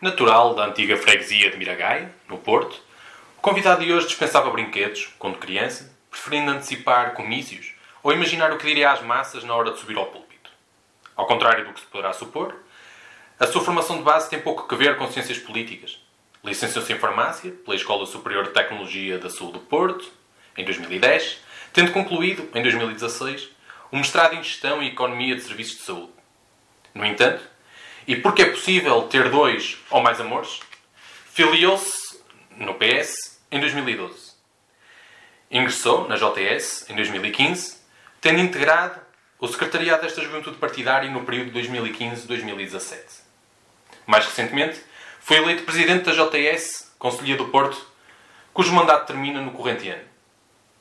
Natural da antiga freguesia de Miragaia, no Porto, o convidado de hoje dispensava brinquedos, quando criança, preferindo antecipar comícios ou imaginar o que diria às massas na hora de subir ao púlpito. Ao contrário do que se poderá supor, a sua formação de base tem pouco a ver com ciências políticas. Licenciou-se em farmácia pela Escola Superior de Tecnologia da Sul do Porto, em 2010, tendo concluído, em 2016, um mestrado em Gestão e Economia de Serviços de Saúde. No entanto, e porque é possível ter dois ou mais amores, filiou-se no PS em 2012. Ingressou na JS em 2015, tendo integrado o secretariado desta juventude partidária no período de 2015-2017. Mais recentemente, foi eleito presidente da JS, Conselhia do Porto, cujo mandato termina no corrente ano.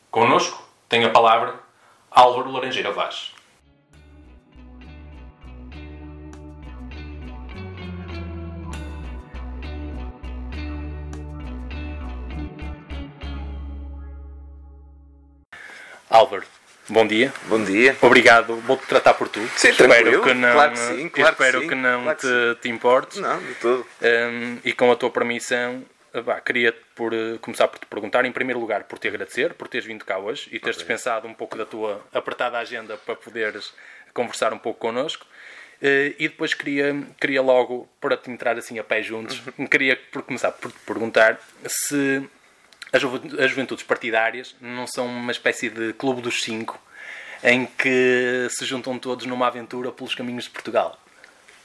Conosco tem a palavra Álvaro Laranjeira Vaz. Álvaro, bom dia. Bom dia. Obrigado. Vou-te tratar por tu. Sim, espero tranquilo. que não, Claro que sim, claro que espero sim, que não claro que te, te importes. Não, de todo. Um, e com a tua permissão, queria por, eh, começar por te perguntar, em primeiro lugar, por te agradecer, por teres vindo cá hoje e teres dispensado um pouco da tua apertada agenda para poderes conversar um pouco connosco. Eh, e depois queria, queria logo, para te entrar assim a pé juntos, queria por começar por te perguntar se as, as juventudes partidárias não são uma espécie de clube dos cinco em que se juntam todos numa aventura pelos caminhos de Portugal.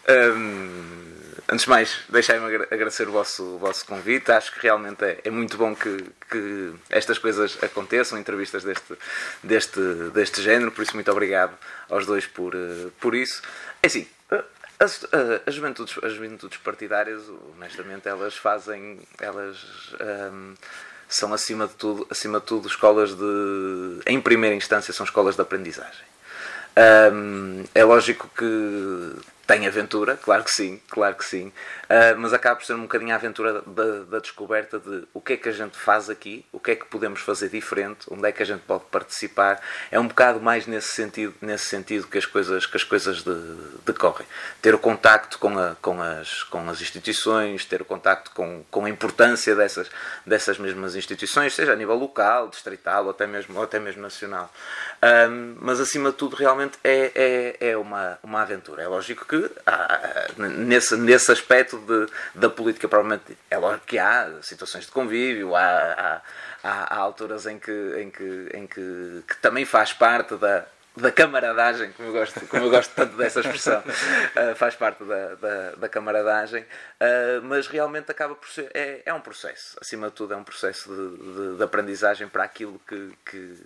Hum, antes de mais, deixai-me agra- agradecer o vosso, o vosso convite. Acho que realmente é, é muito bom que, que estas coisas aconteçam, entrevistas deste, deste, deste género. Por isso, muito obrigado aos dois por, eh, por isso. É assim, eh, as, eh, as, juventudes, as juventudes partidárias, honestamente, elas fazem. Elas. hum, são acima de tudo, acima de tudo escolas de, em primeira instância, são escolas de aprendizagem. Hum, é lógico que tem aventura, claro que sim, claro que sim, Ah, mas acaba por ser um bocadinho a aventura da, da descoberta de o que é que a gente faz aqui, o que é que podemos fazer diferente, onde é que a gente pode participar. É um bocado mais nesse sentido, nesse sentido que as coisas, que as coisas de- decorrem. Ter o contacto com, a- com, as, com as instituições, ter o contacto com, com a importância dessas, dessas mesmas instituições, seja a nível local, distrital ou até mesmo, ou até mesmo nacional. Ahm, mas acima de tudo, realmente é, é, é uma, uma aventura. É lógico que há, nesse, nesse aspecto de, da política, provavelmente é lógico que há situações de convívio, há, há, há, alturas em, que, em, que, em que, que também faz parte da, da camaradagem, como eu gosto, como eu gosto tanto dessa expressão, uh, faz parte da, da, da camaradagem, uh, mas realmente acaba por ser, é, é um processo, acima de tudo é um processo de, de, de aprendizagem para aquilo que, que,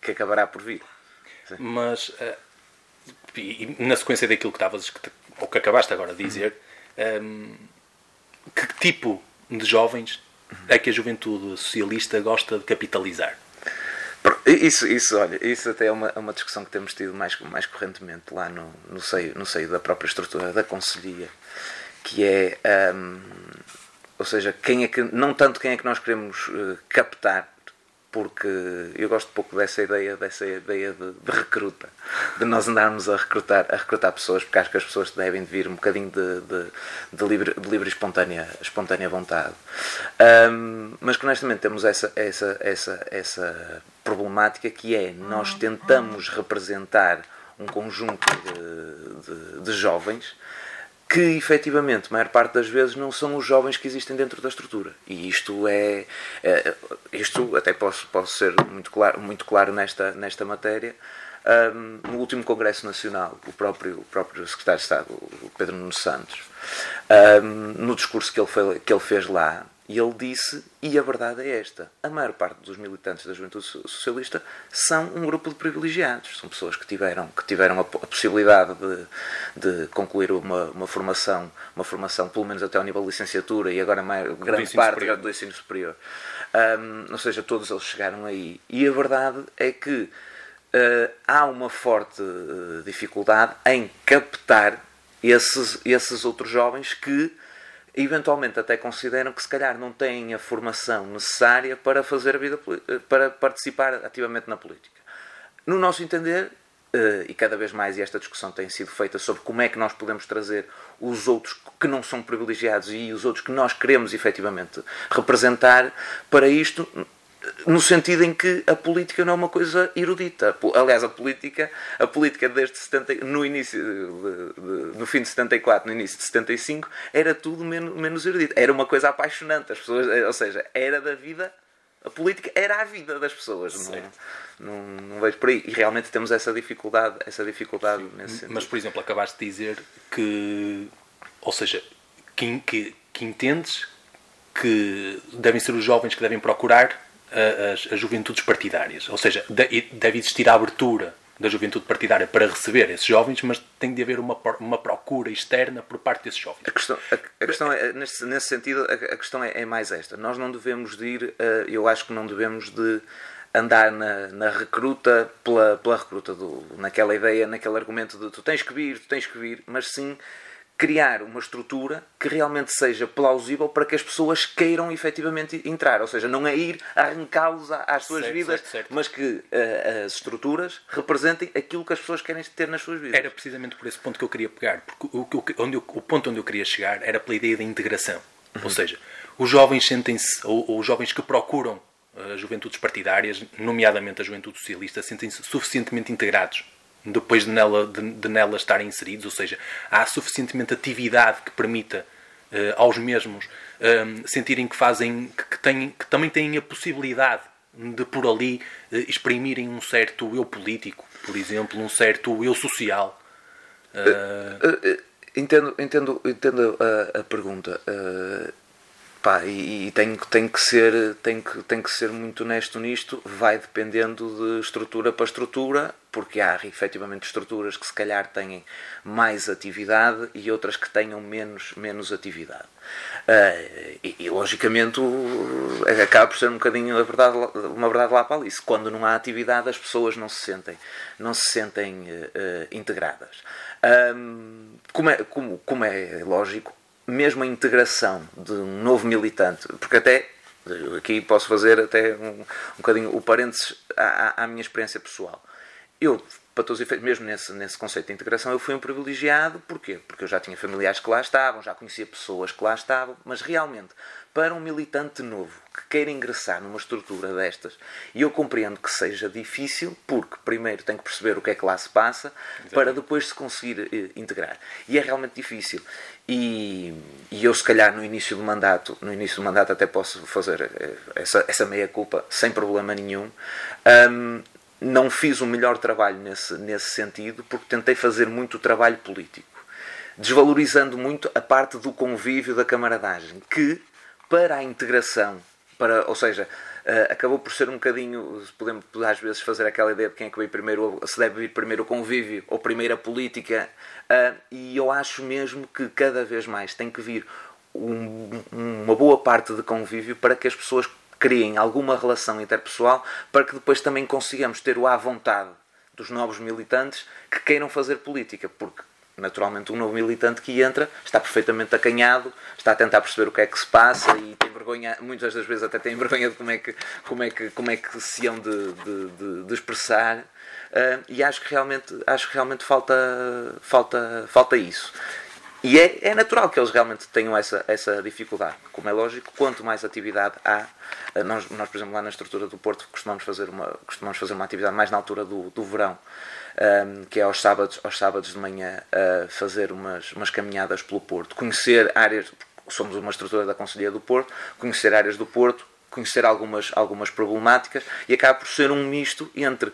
que acabará por vir. Mas eh, e- na sequência daquilo que estavas ou que acabaste agora de dizer, ehm, que tipo de jovens é que a juventude socialista gosta de capitalizar? Isso, isso, olha, isso até é uma, é uma discussão que temos tido mais, mais correntemente lá no, no, seio, no seio da própria estrutura da Conselhia, que é, hum, ou seja, quem é que, não tanto quem é que nós queremos eh, captar, porque eu gosto pouco dessa ideia, dessa ideia de, de recruta, de nós andarmos a recrutar, a recrutar pessoas, porque acho que as pessoas devem vir um bocadinho de, de, de livre, de livre espontânea, espontânea vontade. Hum, mas que honestamente temos essa, essa, essa, essa problemática que é nós tentamos representar um conjunto de, de, de jovens que efetivamente, a maior parte das vezes, não são os jovens que existem dentro da estrutura. E isto é. é isto até posso, posso ser muito claro, muito claro nesta, nesta matéria. Ahm, no último Congresso Nacional, o próprio, o próprio Secretário de Estado, o Pedro Nuno Santos, ahm, no discurso que ele, foi, que ele fez lá, ele disse, e a verdade é esta: a maior parte dos militantes da juventude so- socialista são um grupo de privilegiados. São pessoas que tiveram, que tiveram a, po- a possibilidade de, de concluir uma, uma formação, uma formação, pelo menos até ao nível de licenciatura, e agora a maior, grande parte superior. do ensino superior. Ahm, ou seja, todos eles chegaram aí. E a verdade é que ah, há uma forte ah, dificuldade em captar esses, esses outros jovens que eventualmente até consideram que se calhar não têm a formação necessária para fazer vida poli- para participar ativamente na política. No nosso entender, e cada vez mais, esta discussão tem sido feita sobre como é que nós podemos trazer os outros que não são privilegiados e os outros que nós queremos efetivamente representar para isto no sentido em que a política não é uma coisa erudita. Aliás, a política, a política desde 70, no início, de, de, no fim de 74, no início de 75, era tudo menos, menos erudita. Era uma coisa apaixonante. As pessoas, ou seja, era da vida, a política era a vida das pessoas. Não, não, não, vejo por aí. E realmente temos essa dificuldade, essa dificuldade nesse sentido. Mas, por exemplo, acabaste de dizer que, ou seja, que, que, que entendes que devem ser os jovens que devem procurar as, as juventudes partidárias. Ou seja, deve existir a abertura da juventude partidária para receber esses jovens, mas tem de haver uma, uma procura externa por parte desses jovens. A questão, a, a questão é, nesse, nesse sentido, a, a questão é, é, mais esta. Nós não devemos de ir, uh, eu acho que não devemos de andar na, na recruta pela, pela recruta, do, naquela ideia, naquele argumento de tu tens que vir, tu tens que vir, mas sim criar uma estrutura que realmente seja plausível para que as pessoas queiram efetivamente entrar. Ou seja, não é ir arrancá-los às suas certo, vidas, certo, certo. mas que uh, as estruturas representem aquilo que as pessoas querem ter nas suas vidas. Era precisamente por esse ponto que eu queria pegar, porque o, onde eu, o ponto onde eu queria chegar era pela ideia da integração. Uhum. Ou seja, os jovens sentem-se, ou, ou os jovens que procuram as eh, juventudes partidárias, nomeadamente a juventude socialista, sentem-se suficientemente integrados depois de nela, de, de nela estarem inseridos, ou seja, há suficientemente atividade que permita uh, aos mesmos uh, sentirem que fazem, que, que, têm, que também têm a possibilidade de por ali uh, exprimirem um certo eu político, por exemplo, um certo eu social. entendo, entendo, entendo a, a pergunta. Pá, e, e tem, tem, que ser, tem, que, tem que ser muito honesto nisto, vai dependendo de estrutura para estrutura, porque há efetivamente estruturas que se calhar têm mais atividade e outras que tenham menos, menos atividade. Uh, e, e, logicamente acaba por ser um bocadinho verdade, uma verdade lá para ali. Quando não há atividade as pessoas não se sentem, não se sentem uh, integradas. Um, como, é, como, como é lógico, mesmo a integração de um novo militante, porque até aqui posso fazer até um, um bocadinho o parênteses à, à minha experiência pessoal. Eu, para todos os efeitos, mesmo nesse, nesse conceito de integração, eu fui um privilegiado. Porquê? Porque eu já tinha familiares que lá estavam, já conhecia pessoas que lá estavam, mas realmente, para um militante novo que queira ingressar numa estrutura destas, e eu compreendo que seja difícil, porque primeiro tem que perceber o que é que lá se passa, Exatamente. para depois se conseguir eh, integrar. E é realmente difícil. E, e, eu se calhar no início do mandato, no início do mandato até posso fazer eh, essa, essa meia culpa sem problema nenhum. Um, não fiz o melhor trabalho nesse, nesse sentido, porque tentei fazer muito trabalho político, desvalorizando muito a parte do convívio da camaradagem, que para a integração, para, ou seja, Uh, acabou por ser um bocadinho, podemos às vezes fazer aquela ideia de quem é que veio primeiro, se deve vir primeiro o convívio ou primeiro a política, uh, e eu acho mesmo que cada vez mais tem que vir um, uma boa parte de convívio para que as pessoas criem alguma relação interpessoal para que depois também consigamos ter o à vontade dos novos militantes que queiram fazer política, porque naturalmente um novo militante que entra está perfeitamente acanhado, está a tentar perceber o que é que se passa e tem vergonha, muitas das vezes até tem vergonha de como é que, como é que, como é que se hão de, de, de, de expressar uh, e acho que realmente, acho que realmente falta, falta, falta isso. E é, é natural que eles realmente tenham essa, essa dificuldade. Como é lógico, quanto mais atividade há, eh, nós, nós, por exemplo, lá na estrutura do Porto costumamos fazer uma, costumamos fazer uma atividade mais na altura do, do verão, um, ehm, que é aos sábados, aos sábados de manhã, uh, fazer umas, umas caminhadas pelo Porto, conhecer áreas, somos uma estrutura da Conselhia do Porto, conhecer áreas do Porto, conhecer algumas, algumas problemáticas e acaba por ser um misto entre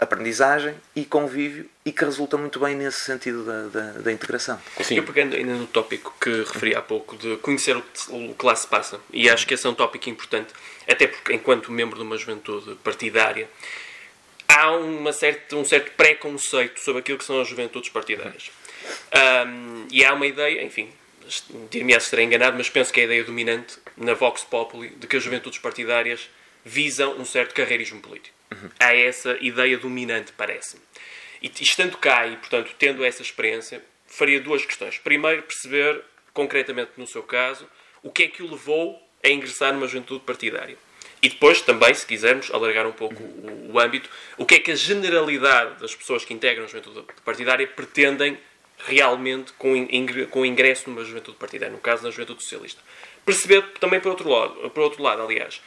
aprendizagem e convívio e que resulta muito bem nesse sentido da, da, da integração. Sim. Eu pegando ainda no tópico que referi há pouco de conhecer o, o que lá se passa, e acho que esse é um tópico importante, até porque enquanto membro de uma juventude partidária, há uma certa, um certo preconceito sobre aquilo que são as juventudes partidárias. Um, e há uma ideia, enfim, dir-me a ser enganado, mas penso que é a ideia dominante na Vox Populi de que as juventudes partidárias visam um certo carreirismo político. Há essa ideia dominante, parece-me. E estando cá e, portanto, tendo essa experiência, faria duas questões. Primeiro, perceber, concretamente no seu caso, o que é que o levou a ingressar numa juventude partidária. E depois também, se quisermos alargar um pouco o, o âmbito, o que é que a generalidade das pessoas que integram a juventude partidária pretendem realmente com, com o ingresso numa juventude partidária, no caso na juventude socialista. Perceber também por outro lado, por outro lado aliás,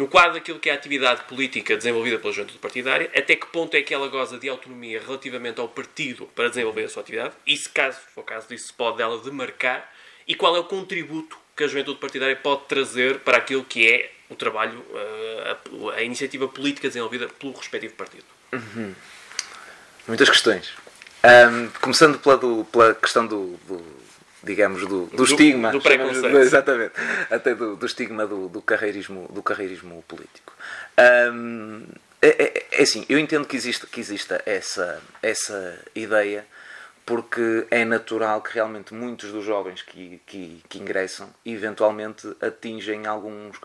no quadro daquilo que é a atividade política desenvolvida pela juventude partidária, até que ponto é que ela goza de autonomia relativamente ao partido para desenvolver a sua atividade, e se caso for caso disso, se pode dela demarcar, e qual é o contributo que a juventude partidária pode trazer para aquilo que é o trabalho, eh, a, a iniciativa política desenvolvida pelo respectivo partido. Uhum. Muitas questões. Um, começando pela, do, pela questão do, do digamos, do, do, do estigma. Do preconceito. Exatamente. Até do, do estigma do, do, carreirismo, do carreirismo político. É, é, é, assim, eu entendo que exista, que exista essa, essa ideia porque é natural que realmente muitos dos jovens que, que, que, ingressam eventualmente atingem alguns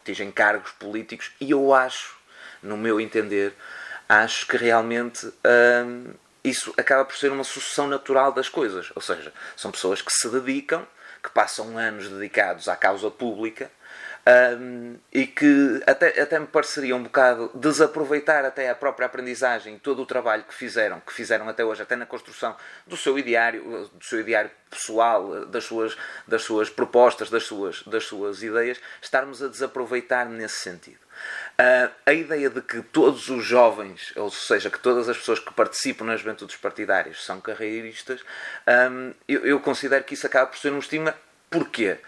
atingem cargos políticos e eu acho, no meu entender, acho que realmente hum, isso acaba por ser uma sucessão natural das coisas. Ou seja, são pessoas que se dedicam, que passam anos dedicados à causa pública um, e que até, até me pareceria um bocado desaproveitar até a própria aprendizagem, todo o trabalho que fizeram, que fizeram até hoje, até na construção do seu ideário, do seu ideário pessoal, das suas, das suas propostas, das suas, das suas ideias, estarmos a desaproveitar nesse sentido. Uh, a ideia de que todos os jovens, ou seja, que todas as pessoas que participam nas juventudes partidárias são carreiristas, um, eu, eu, considero que isso acaba por ser um estigma. Porquê?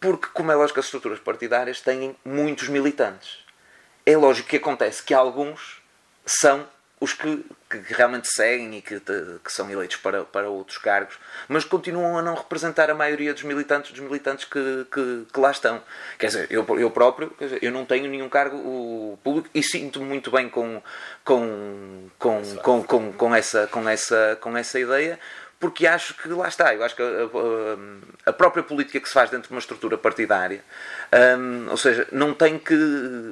Porque, como é lógico, as estruturas partidárias têm muitos militantes. É lógico que acontece que alguns são os que, que realmente seguem e que, que, são eleitos para, para outros cargos, mas continuam a não representar a maioria dos militantes dos militantes que, que, que lá estão. Quer dizer, eu, eu próprio, dizer, eu não tenho nenhum cargo público e sinto-me muito bem com, com, com, com, com, com, essa, com, essa, com essa ideia, porque acho que lá está, eu acho que a, a, a, própria política que se faz dentro de uma estrutura partidária, um, ou seja, não tem que,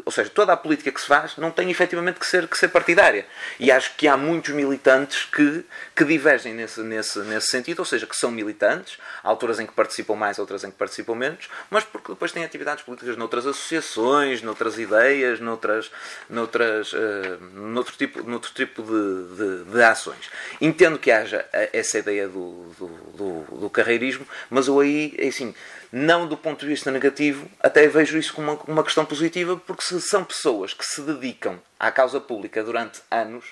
ou seja, toda a política que se faz não tem efetivamente que ser, que ser partidária. E acho que há muitos militantes que, que divergem nesse, nesse, nesse sentido, ou seja, que são militantes, há alturas em que participam mais, outras em que participam menos, mas porque depois têm atividades políticas noutras associações, noutras ideias, noutras, noutras, uh, noutro tipo, noutro tipo de, de, de ações. Entendo que haja essa ideia do, do, do, do carreirismo, mas eu aí, é assim, não do ponto de vista negativo, até vejo isso como uma, uma questão positiva, porque se são pessoas que se dedicam à causa pública durante anos,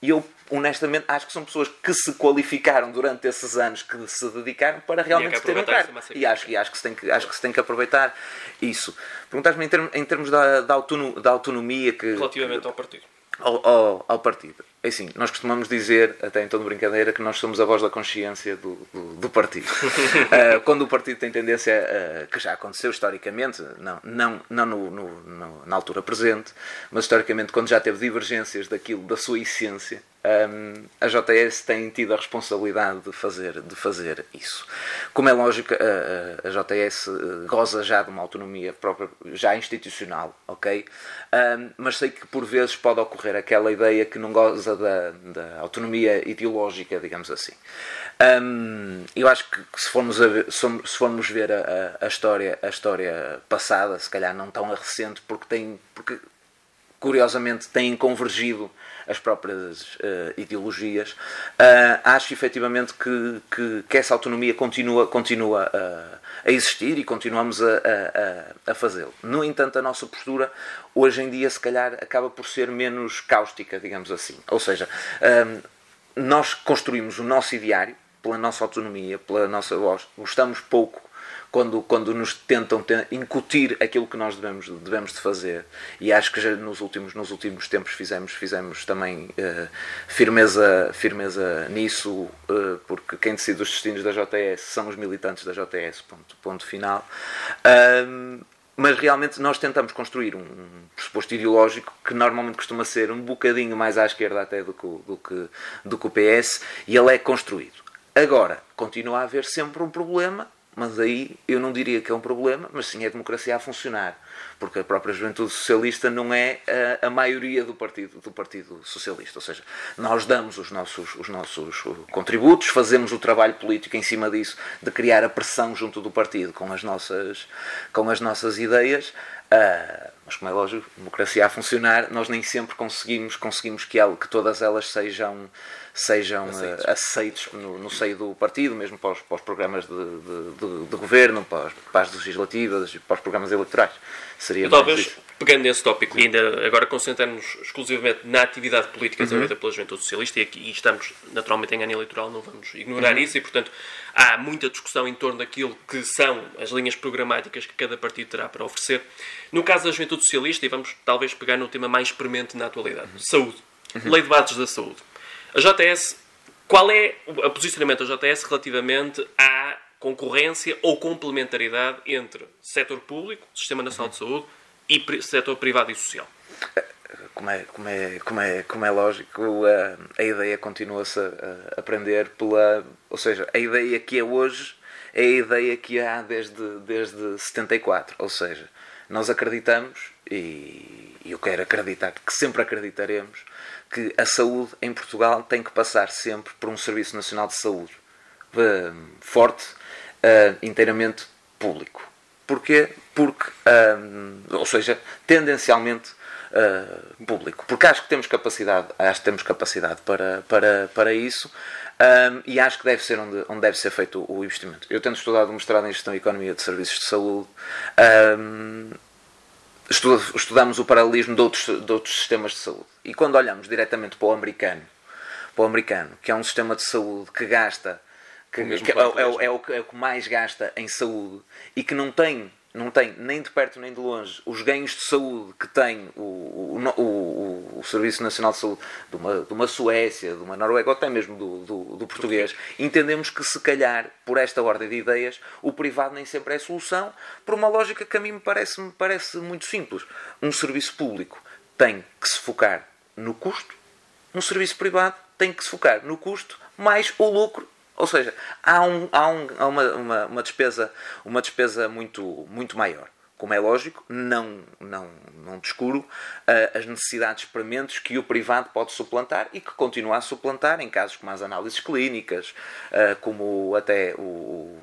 e eu honestamente acho que são pessoas que se qualificaram durante esses anos que se dedicaram para realmente ter um cargo. E acho, e acho, que se tem que, acho que se tem que aproveitar isso. Perguntaste-me em, termos, em termos da, da, autonomia, da autonomia que. Relativamente ao partido. Ao, ao, ao partido. É assim, nós costumamos dizer, até em tom de brincadeira, que nós somos a voz da consciência do, do, do partido. uh, quando o partido tem tendência, uh, que já aconteceu historicamente, não, não, não no, no, no, na altura presente, mas historicamente, quando já teve divergências daquilo, da sua essência, um, a JS tem tido a responsabilidade de fazer, de fazer isso. Como é lógico, a, a, JS eh, goza já de uma autonomia própria, já institucional, ok? Um, mas sei que por vezes pode ocorrer aquela ideia que não goza da, da autonomia ideológica, digamos assim. Um, eu acho que se formos, ver, se formos ver a, a, história, a história passada, se calhar não tão recente, porque, tem, porque curiosamente têm convergido as próprias uh, ideologias, uh, acho efetivamente que, que, que, essa autonomia continua, continua a, a existir e continuamos a, a, a fazê-lo. No entanto, a nossa postura hoje em dia, se calhar, acaba por ser menos cáustica, digamos assim. Ou seja, um, nós construímos o nosso ideário pela nossa autonomia, pela nossa voz, gostamos pouco quando, quando nos tentam incutir aquilo que nós devemos, devemos de fazer. E acho que já nos últimos, nos últimos tempos fizemos, fizemos também uh, firmeza, firmeza nisso, uh, porque quem decide os destinos da JS são os militantes da JS, ponto, ponto final. Uh, mas realmente nós tentamos construir um pressuposto ideológico que normalmente costuma ser um bocadinho mais à esquerda até do que, do que, do que o PS, e ele é construído. Agora, continua a haver sempre um problema mas aí eu não diria que é um problema, mas sim a democracia a funcionar, porque a própria juventude socialista não é a, a, maioria do partido, do partido Socialista. Ou seja, nós damos os nossos, os nossos contributos, fazemos o trabalho político em cima disso, de criar a pressão junto do partido com as nossas, com as nossas ideias, Uh, mas como é lógico, democracia a funcionar, nós nem sempre conseguimos, conseguimos que, ela, que todas elas sejam, sejam aceitos, uh, aceitos no, no, seio do partido, mesmo para os, para os programas de, de, de, governo, para, as, para as legislativas, para os programas eleitorais. Seria talvez, pegando nesse tópico, e ainda agora concentrarmos exclusivamente na atividade política desenvolvida uhum. pela Juventude Socialista, e, aqui, e estamos naturalmente em ano eleitoral, não vamos ignorar uhum. isso, e portanto há muita discussão em torno daquilo que são as linhas programáticas que cada partido terá para oferecer. No caso da Juventude Socialista, e vamos talvez pegar no tema mais premente na atualidade, uhum. saúde. Uhum. Lei de bases da saúde. A JS, qual é o posicionamento da JS relativamente à concorrência ou complementaridade entre setor público, Sistema Nacional de Saúde, e setor privado e social? Como é, como é, como é, como é lógico, a, a ideia continua-se a, a aprender pela. Ou seja, a ideia que é hoje é a ideia que há desde, desde 74. Ou seja, nós acreditamos, e eu quero acreditar que sempre acreditaremos, que a saúde em Portugal tem que passar sempre por um Serviço Nacional de Saúde uh, forte, uh, inteiramente público. Porquê? Porque, uh, ou seja, tendencialmente público. Porque acho que temos capacidade, acho que temos capacidade para, para, para isso um, e acho que deve ser onde, onde deve ser feito o investimento. Eu tendo estudado um mestrado em Gestão e Economia de Serviços de Saúde, um, estudamos o paralelismo de outros, de outros sistemas de saúde. E quando olhamos diretamente para o americano, para o americano, que é um sistema de saúde que gasta que, que é, é, é, o, é o que mais gasta em saúde e que não tem não tem nem de perto nem de longe os ganhos de saúde que tem o, o, o, o Serviço Nacional de Saúde de uma, de uma Suécia, de uma Noruega ou até mesmo do, do, do, português, entendemos que se calhar, por esta ordem de ideias, o privado nem sempre é solução, por uma lógica que a mim me parece, me parece muito simples. Um serviço público tem que se focar no custo, um serviço privado tem que se focar no custo mais o lucro ou seja, há, um, há, um, há uma, uma, uma, despesa, uma despesa muito, muito maior como é lógico, não, não, não descuro uh, as necessidades prementes que o privado pode suplantar e que continua a suplantar em casos como as análises clínicas, uh, como até o,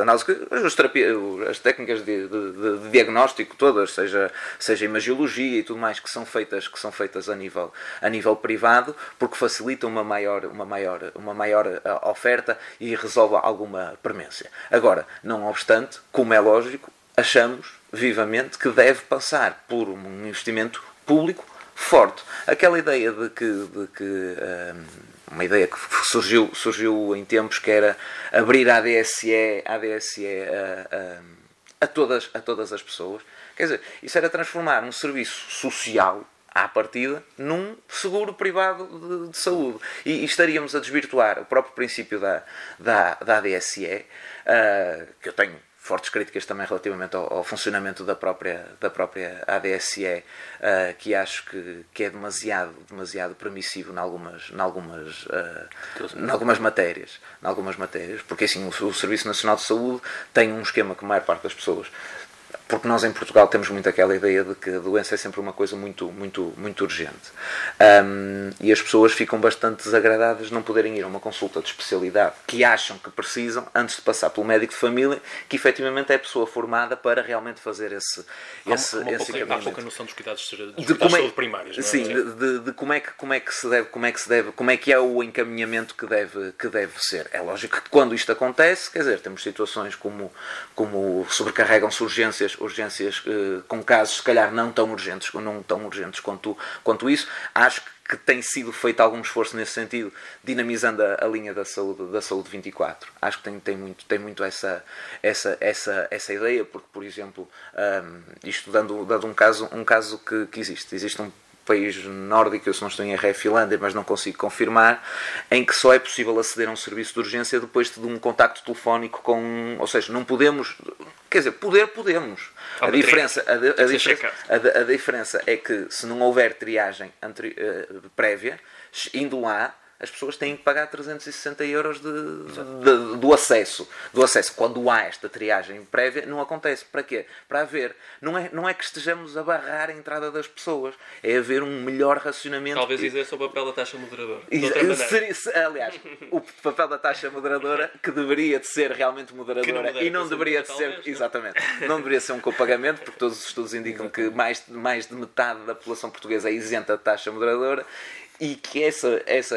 análise, as, terapia, as técnicas de, de, de, diagnóstico todas, seja, seja imagiologia e tudo mais, que são feitas, que são feitas a, nível, a nível privado, porque facilitam uma maior, uma maior, uma maior ah, oferta e resolve alguma premência. Agora, não obstante, como é lógico, achamos vivamente que deve passar por um investimento público forte. Aquela ideia de que, de que um, uma ideia que surgiu, surgiu em tempos que era abrir a ADSE, a, ADSE a, a, a, todas, a todas as pessoas. Quer dizer, isso era transformar um serviço social à partida num seguro privado de, de saúde. E, e, estaríamos a desvirtuar o próprio princípio da, da, da ADSE, uh, que eu tenho fortes críticas também relativamente ao, ao, funcionamento da própria, da própria ADSE, uh, que acho que, que é demasiado, demasiado permissivo em algumas, em algumas, uh, em algumas matérias. Em algumas matérias porque assim, o, o Serviço Nacional de Saúde tem um esquema que a maior parte das pessoas porque nós em Portugal temos muito aquela ideia de que a doença é sempre uma coisa muito, muito, muito urgente. Um, e as pessoas ficam bastante desagradadas de não poderem ir a uma consulta de especialidade que acham que precisam antes de passar pelo médico de família, que efetivamente é a pessoa formada para realmente fazer esse, há esse, uma, esse pouca, Há pouca noção dos cuidados de, dos de, cuidados é, saúde primários. É? Sim, de, de, de, como, é que, como é que se deve, como é que se deve, como é que é o encaminhamento que deve, que deve ser. É lógico que quando isto acontece, quer dizer, temos situações como, como sobrecarregam-se urgências urgências uh, com casos se calhar não tão urgentes, não tão urgentes quanto, quanto isso. Acho que tem sido feito algum esforço nesse sentido, dinamizando a, a, linha da saúde, da saúde 24. Acho que tem, tem muito, tem muito essa, essa, essa, essa ideia, porque, por exemplo, um, isto dando, dando um caso, um caso que, que existe. Existe um país nórdico, eu se não estou em erro é Finlândia, mas não consigo confirmar, em que só é possível aceder a um serviço de urgência depois de um contacto telefónico com. Ou seja, não podemos. Quer dizer, poder podemos. A diferença, a, a, diferença, a, diferença é que se não houver triagem uh, prévia, indo lá, as pessoas têm que pagar 360 euros de, de, do acesso. Do acesso. Quando há esta triagem prévia, não acontece. Para quê? Para haver. Não é, não é que estejamos a barrar a entrada das pessoas, é haver um melhor racionamento. Talvez exerça o papel da taxa moderadora. Seria, aliás, o papel da taxa moderadora, que deveria de ser realmente moderadora não e não deveria de ser. Exatamente. Não deveria ser um copagamento, porque todos os estudos indicam que mais, mais de metade da população portuguesa é isenta de taxa moderadora e que essa, essa,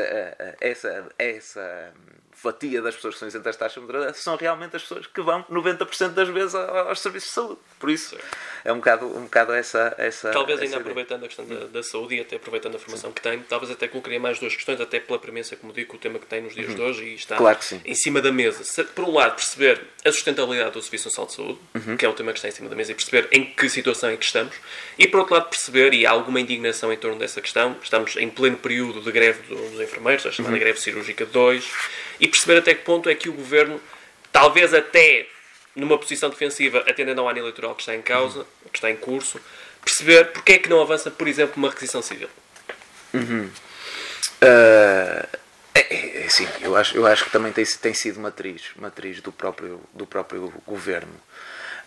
essa, essa fatia das pessoas que são isentas de taxa moderada são realmente as pessoas que vão 90% das vezes aos serviços de saúde. Por isso, é um bocado, um bocado essa, essa. Talvez essa ainda ideia. aproveitando a questão da, da, saúde e até aproveitando a formação sim. que tenho, talvez até colocaria mais duas questões, até pela premissa, como digo, o tema que tem nos dias uhum. de hoje e está claro em cima da mesa. Por um lado, perceber a sustentabilidade do Serviço Nacional de Saúde, uhum. que é o tema que está em cima da mesa, e perceber em que situação é que estamos, e por outro lado, perceber, e há alguma indignação em torno dessa questão, estamos em pleno período de greve dos enfermeiros, a chamada uhum. greve cirúrgica 2, e perceber até que ponto é que o governo, talvez até numa posição defensiva, atendendo ao ano eleitoral que está em causa, que está em curso, perceber porque é que não avança, por exemplo, uma requisição civil. Uhum. Uh, é, é, sim, eu acho, eu acho que também tem, tem sido matriz, matriz do próprio, do próprio governo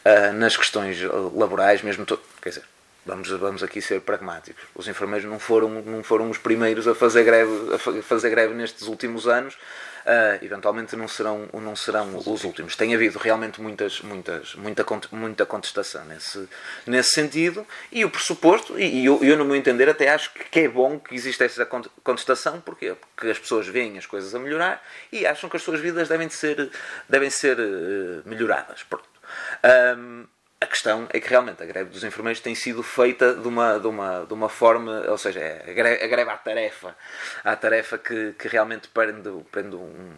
uh, nas questões laborais, mesmo. To, quer dizer, vamos, vamos aqui ser pragmáticos. Os enfermeiros não foram, não foram os primeiros a fazer greve, a fazer greve nestes últimos anos Uh, eventualmente não serão, não serão os últimos. Tem havido realmente muitas, muitas, muita, muita contestação nesse, nesse sentido e o pressuposto, e, e eu, eu, no meu entender, até acho que é bom que exista essa contestação, porquê? Porque as pessoas veem as coisas a melhorar e acham que as suas vidas devem ser, devem ser uh, melhoradas. Pronto. Um, a questão é que realmente a greve dos enfermeiros tem sido feita de uma, de uma, de uma forma, ou seja, é a greve, a greve à tarefa, à tarefa que, que realmente prende, prende um,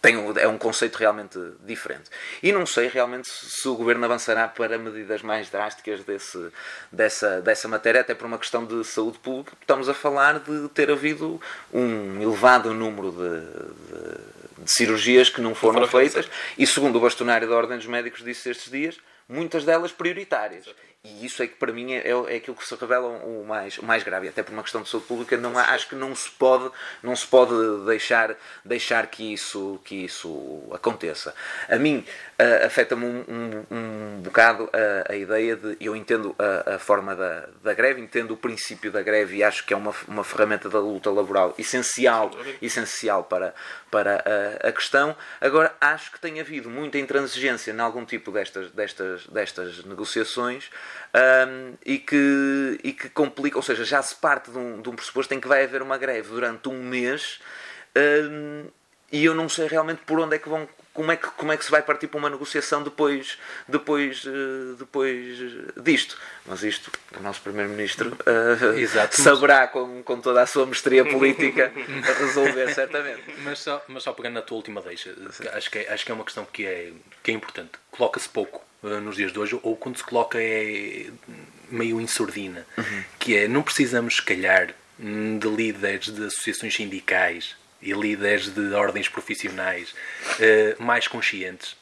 tem um, é um conceito realmente diferente. E não sei realmente se o governo avançará para medidas mais drásticas desse, dessa, dessa matéria, até por uma questão de saúde pública. Estamos a falar de ter havido um elevado número de, de, de cirurgias que não foram, foram feitas, e segundo o bastonário da Ordem dos Médicos disse estes dias, muitas delas prioritárias. E isso é que para mim é, é aquilo que se revela o mais, o mais grave. Até por uma questão de saúde pública, não há, acho que não se pode, não se pode deixar, deixar que, isso, que isso aconteça. A mim uh, afeta-me um, um, um bocado a, a, ideia de. Eu entendo a, a, forma da, da greve, entendo o princípio da greve e acho que é uma, uma ferramenta da luta laboral essencial, essencial para, para a, a questão. Agora, acho que tem havido muita intransigência em algum tipo destas, destas, destas negociações um, e, que, e que complica, ou seja, já se parte de um, de um pressuposto em que vai haver uma greve durante um mês um, e eu não sei realmente por onde é que vão como é que, como é que se vai partir para uma negociação depois, depois, eh, depois disto. Mas isto, o nosso Primeiro-Ministro uh, saberá com, com toda a sua mestria política resolver, certamente. Mas só, mas só pegando na tua última deixa, acho que é, acho que é uma questão que é, que é importante. Coloca-se pouco nos dias de hoje, ou quando se coloca é meio em sordina, uhum. que é, não precisamos, se calhar, de líderes de associações sindicais e líderes de ordens profissionais uh, mais conscientes?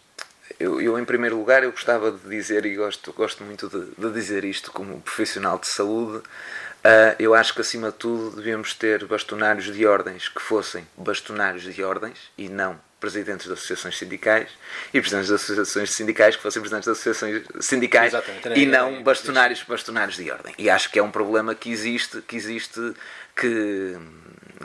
Eu, eu, em primeiro lugar, eu gostava de dizer, e gosto, gosto muito de, de dizer isto como profissional de saúde, uh, eu acho que acima de tudo devíamos ter bastonários de ordens que fossem bastonários de ordens e não presidentes de associações sindicais e presidentes de associações sindicais que fossem presidentes de associações sindicais e não bastonários, bastonários de ordem. E acho que é um problema que existe, que existe que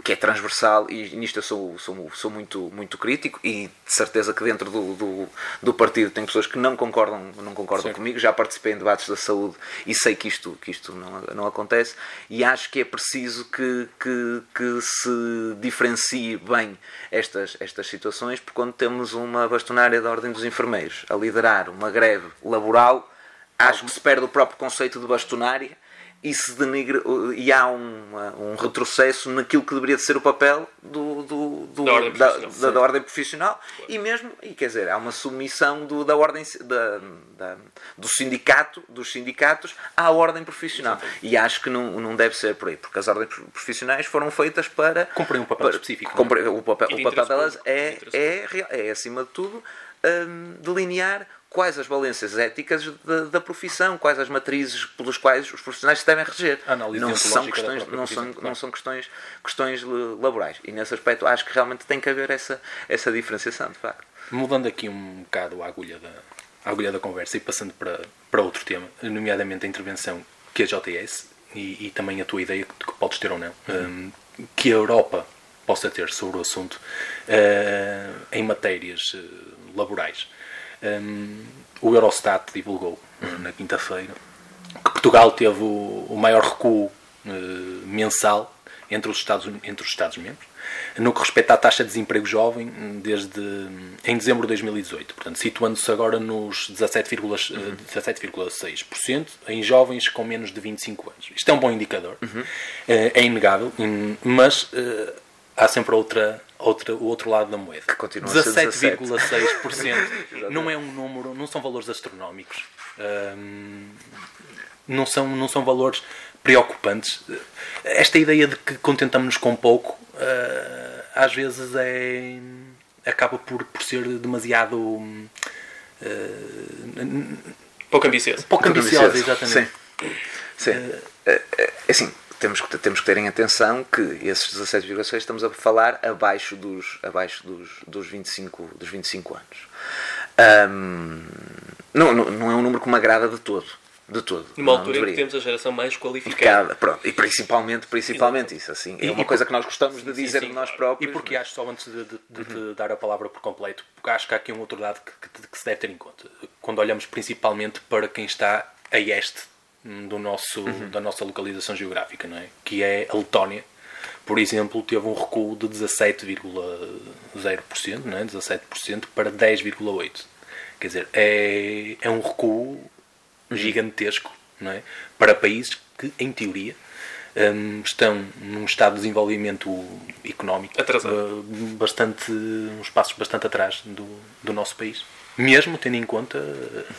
que é transversal e nisto eu sou, sou, sou muito, muito crítico e de certeza que dentro do, do, do partido tem pessoas que não concordam, não concordam comigo, já participei em debates da saúde e sei que isto, que isto não, não acontece e acho que é preciso que, que, que se diferencie bem estas, estas situações porque quando temos uma bastonária da Ordem dos Enfermeiros a liderar uma greve laboral acho que se perde o próprio conceito de bastonária e se denigra e há um, um retrocesso naquilo que deveria ser o papel do, do, do da, ordem da, da, da, ordem profissional. Claro. e mesmo e quer dizer há uma submissão do, da ordem da, do sindicato dos sindicatos à ordem profissional. E acho que não, não deve ser por aí porque as ordens profissionais foram feitas para cumprem um papel para, específico cumprir, o papel, o papel delas é, é, é acima de tudo um, delinear quais as valências éticas da, da profissão, quais as matrizes pelos quais os profissionais se devem reger. não são questões, não são, claro. não são questões, questões laborais. E nesse aspecto acho que realmente tem que haver essa, essa diferenciação, de facto. Mudando aqui um bocado a agulha da, a agulha da conversa e passando para, para outro tema, nomeadamente a intervenção que a JTS e, e também a tua ideia que, que podes ter ou não, uhum. um, que a Europa possa ter sobre o assunto uh, em matérias uh, laborais. Um, o Eurostat divulgou uh, na quinta-feira que Portugal teve o, o maior recuo mensal entre os Estados entre os Estados membros no que respeita à taxa de desemprego jovem desde em dezembro de 2018, portanto situando-se agora nos 17,6% uhum. 17, em jovens com menos de 25 anos. Isto é um bom indicador, uhum. é inegável, mas há sempre outra, outra, o outro lado da moeda. 17,6% não é um número, não são valores astronómicos. Um, não são, não são valores preocupantes. Esta ideia de que contentamos-nos com pouco, uh, às vezes é acaba por, por ser demasiado uh, pouco ambiciosa. Pouco ambiciosa, exatamente. Sim. Sim. Uh, é assim, temos que, temos que ter em atenção que esses 17,6 estamos a falar abaixo dos, abaixo dos, dos, 25, dos 25 anos. Um, não, não, não é um número que me agrada de todo. De todo. Numa altura em que temos a geração mais qualificada. Pronto, e principalmente, principalmente isso. Assim, é uma coisa que nós gostamos de dizer sim, de nós próprios. E porque mas... acho, só antes de, de, uhum. dar a palavra por completo, acho que há aqui um outro dado que se deve ter em conta. Quando olhamos principalmente para quem está a este do nosso, uhum. da nossa localização geográfica, não é? que é a Letónia. Por exemplo, teve um recuo de 17,0%, não é? 17% para 10,8%. Quer dizer, é, é um recuo gigantesco não é? para países que, em teoria, um, estão num estado de desenvolvimento económico uh, bastante, uns passos bastante atrás do, do nosso país mesmo tendo em conta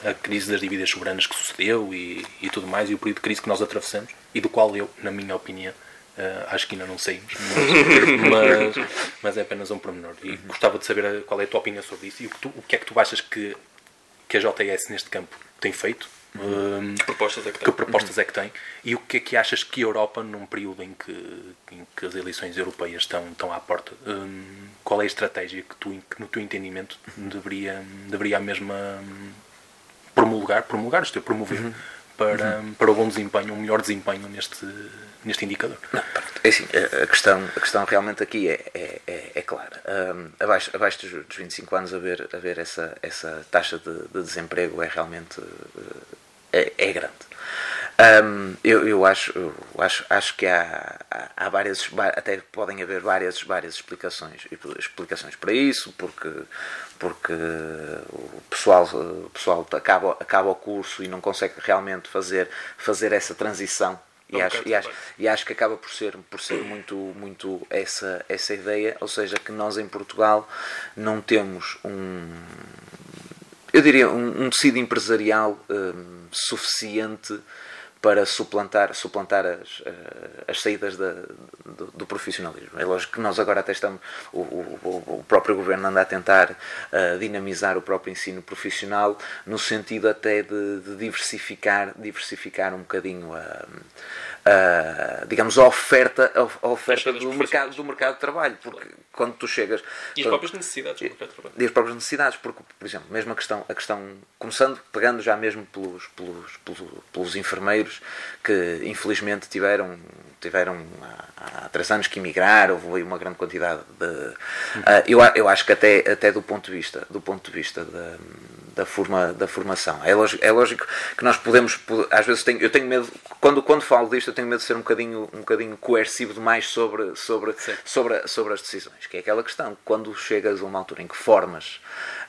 a crise das dívidas soberanas que sucedeu e, e tudo mais, e o período de crise que nós atravessamos, e do qual eu, na minha opinião, uh, acho que ainda não saímos, mas, mas, mas, é apenas um pormenor. E gostava de saber qual é a tua opinião sobre isso e o que, tu, o que é que tu achas que, que a JS neste campo tem feito que propostas é que tem? Que propostas é que tem? E o que é que achas que a Europa, num período em que, em que as eleições europeias estão, estão à porta, um, qual é a estratégia que, tu, que no teu entendimento deveria, deveria a mesma promulgar, promulgar, isto é, promover uhum. Para, uhum. para o bom desempenho, um melhor desempenho neste, neste indicador? Não, é assim, a questão, a questão realmente aqui é, é, é, é clara. Um, abaixo, abaixo dos, dos 25 anos, haver, haver essa, essa taxa de, de desemprego é realmente uh, é, é grande. Um, eu, eu, acho, eu acho, acho que há, há, várias, até podem haver várias, várias explicações, explicações para isso, porque, porque o pessoal, o pessoal acaba, acaba o curso e não consegue realmente fazer, fazer essa transição. E acho, e, acho, e acho que acaba por ser, por ser muito, muito essa, essa ideia, ou seja, que nós em Portugal não temos um, eu diria, um, um tecido empresarial um, suficiente para suplantar, suplantar as, eh, as saídas da, do, do, profissionalismo. É lógico que nós agora até estamos, o, o, o próprio governo anda a tentar uh, dinamizar o próprio ensino profissional no sentido até de, de diversificar, diversificar um bocadinho a, a, digamos, a oferta, a, oferta do, mercado, do mercado de trabalho, porque quando tu chegas... E as próprias necessidades do mercado de trabalho. E as próprias necessidades, porque, por exemplo, mesmo a questão, a questão começando, pegando já mesmo pelos, pelos, pelos, pelos enfermeiros, que infelizmente tiveram, tiveram há, há três anos que emigraram, houve uma grande quantidade de. Uh, eu, eu acho que até, até do ponto de vista, do ponto de vista da, da, forma, da formação. É lógico, é lógico que nós podemos, às vezes tenho, eu tenho medo, quando, quando falo disto, eu tenho medo de ser um bocadinho, um bocadinho coercivo demais sobre, sobre, sobre, sobre as decisões, que é aquela questão, quando chegas a uma altura em que formas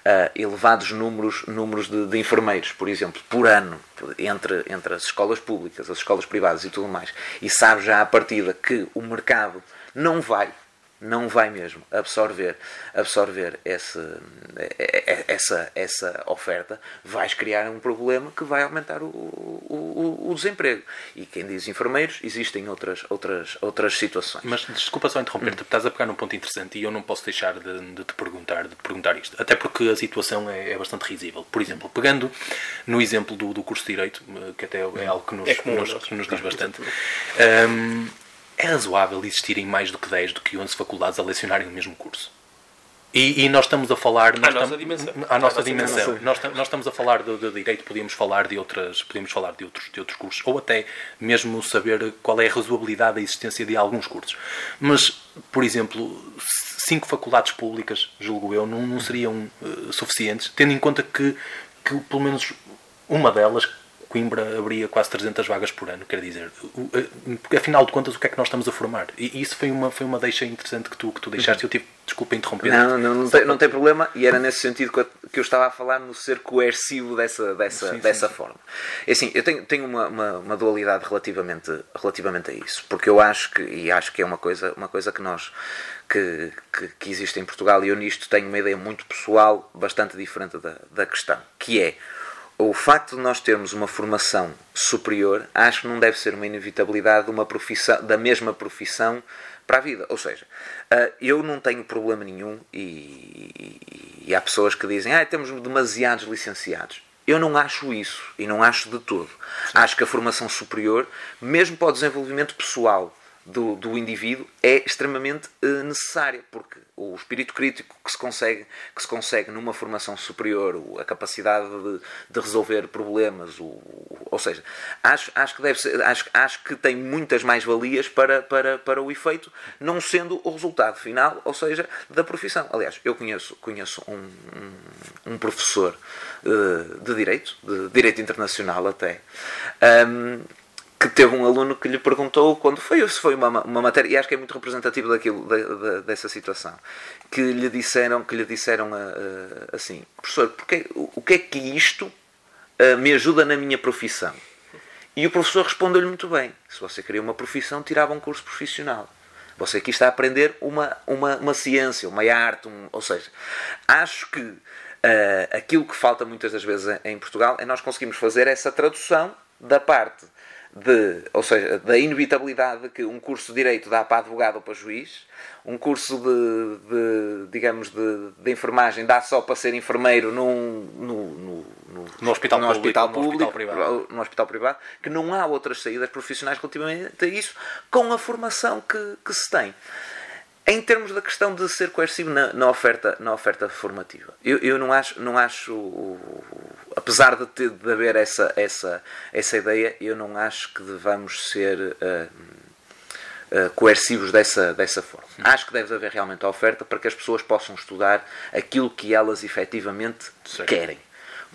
uh, elevados números, números de, de, enfermeiros, por exemplo, por ano, entre, entre as escolas públicas, as escolas privadas e tudo mais, e sabes já à partida que o mercado não vai não vai mesmo absorver, absorver esse, essa, essa oferta, vais criar um problema que vai aumentar o, o, o desemprego. E quem diz enfermeiros, existem outras, outras, outras situações. Mas desculpa só interromper-te, hum. estás a pegar num ponto interessante e eu não posso deixar de, de te perguntar, de perguntar isto. Até porque a situação é, é bastante risível. Por exemplo, pegando no exemplo do, do curso de Direito, que até é algo que nos, é comum, nos, nos diz bastante, um, é razoável existirem mais do que 10 do que 11 faculdades a lecionarem o mesmo curso. E, e, nós estamos a falar. Nós à nossa dimensão. À nossa, dimensão. Nós, nós, estamos a falar de, de, direito, podíamos falar de outras, podíamos falar de outros, de outros cursos, ou até mesmo saber qual é a razoabilidade da existência de alguns cursos. Mas, por exemplo, cinco faculdades públicas, julgo eu, não, não seriam uh, suficientes, tendo em conta que, que pelo menos uma delas Coimbra abria quase 300 vagas por ano, quer dizer, porque afinal de contas o que é que nós estamos a formar? E isso foi uma, foi uma deixa interessante que tu, que tu deixaste, eu tive, desculpa interromper. Não, não, não, tem, não tem problema, e era nesse sentido que eu estava a falar no ser coercivo dessa, dessa, sim, dessa sim, forma. É assim, eu tenho, tenho uma, uma, uma, dualidade relativamente, relativamente a isso, porque eu acho que, e acho que é uma coisa, uma coisa que nós que, que, que, existe em Portugal, e eu nisto tenho uma ideia muito pessoal, bastante diferente da, da questão, que é o facto de nós termos uma formação superior, acho que não deve ser uma inevitabilidade de uma profissão, da mesma profissão para a vida. Ou seja, eh, eu não tenho problema nenhum e, e há pessoas que dizem ah, temos demasiados licenciados. Eu não acho isso e não acho de todo. Sim. Acho que a formação superior, mesmo para o desenvolvimento pessoal do, do indivíduo é extremamente uh, necessária, porque o espírito crítico que se consegue, que se consegue numa formação superior, a capacidade de, de resolver problemas, o, ou seja, acho, acho, que deve ser, acho, acho que tem muitas mais-valias para, para, para o efeito, não sendo o resultado final, ou seja, da profissão. Aliás, eu conheço, conheço um, um, um professor uh, de Direito, de Direito Internacional até, um, que teve um aluno que lhe perguntou quando foi, se foi uma, uma matéria, e acho que é muito representativo daquilo, dessa situação, que lhe disseram, que lhe disseram uh, assim, professor, porque, o que é que isto uh, me ajuda na minha profissão? E o professor respondeu-lhe muito bem, se você queria uma profissão, tirava um curso profissional. Você aqui está a aprender uma, uma, uma ciência, uma arte, um, ou seja, acho que aquilo que falta muitas das vezes em Portugal é nós conseguimos fazer essa tradução da parte de, ou seja, da inevitabilidade que um curso de direito dá para advogado ou para juiz, um curso de, de digamos, de, de, enfermagem dá só para ser enfermeiro num, no, no, no, no hospital, público, hospital público, no hospital, privado. no hospital privado, que não há outras saídas profissionais relativamente a isso, com a formação que, que se tem. Em termos da questão de ser coercivo na, na oferta, na oferta formativa, eu, eu não acho, não acho apesar de, ter, de haver essa, essa, essa ideia, eu não acho que devamos ser uh, uh, coercivos dessa, dessa forma. Hum. Acho que deve haver realmente a oferta para que as pessoas possam estudar aquilo que elas efetivamente certo. querem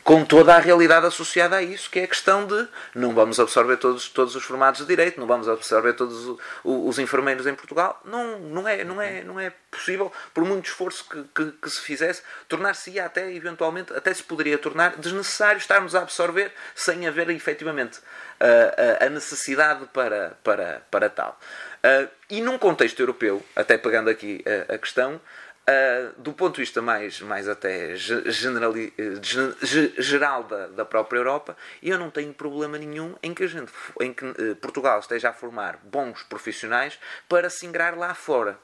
com toda a realidade associada a isso, que é a questão de não vamos absorver todos, todos os formatos de direito, não vamos absorver todos os, os enfermeiros em Portugal. Não, não, é, não, é, não é possível, por muito esforço que, que, que se fizesse, tornar-se até, eventualmente, até se poderia tornar desnecessário estarmos a absorver sem haver efetivamente a, a, a necessidade para, para, para tal. Uh, e num contexto europeu, até pegando aqui a, a questão, Uh, do ponto de vista mais, mais até generali, geral da, da própria Europa, eu não tenho problema nenhum em que, a gente, em que uh, Portugal esteja a formar bons profissionais para se ingrar lá fora.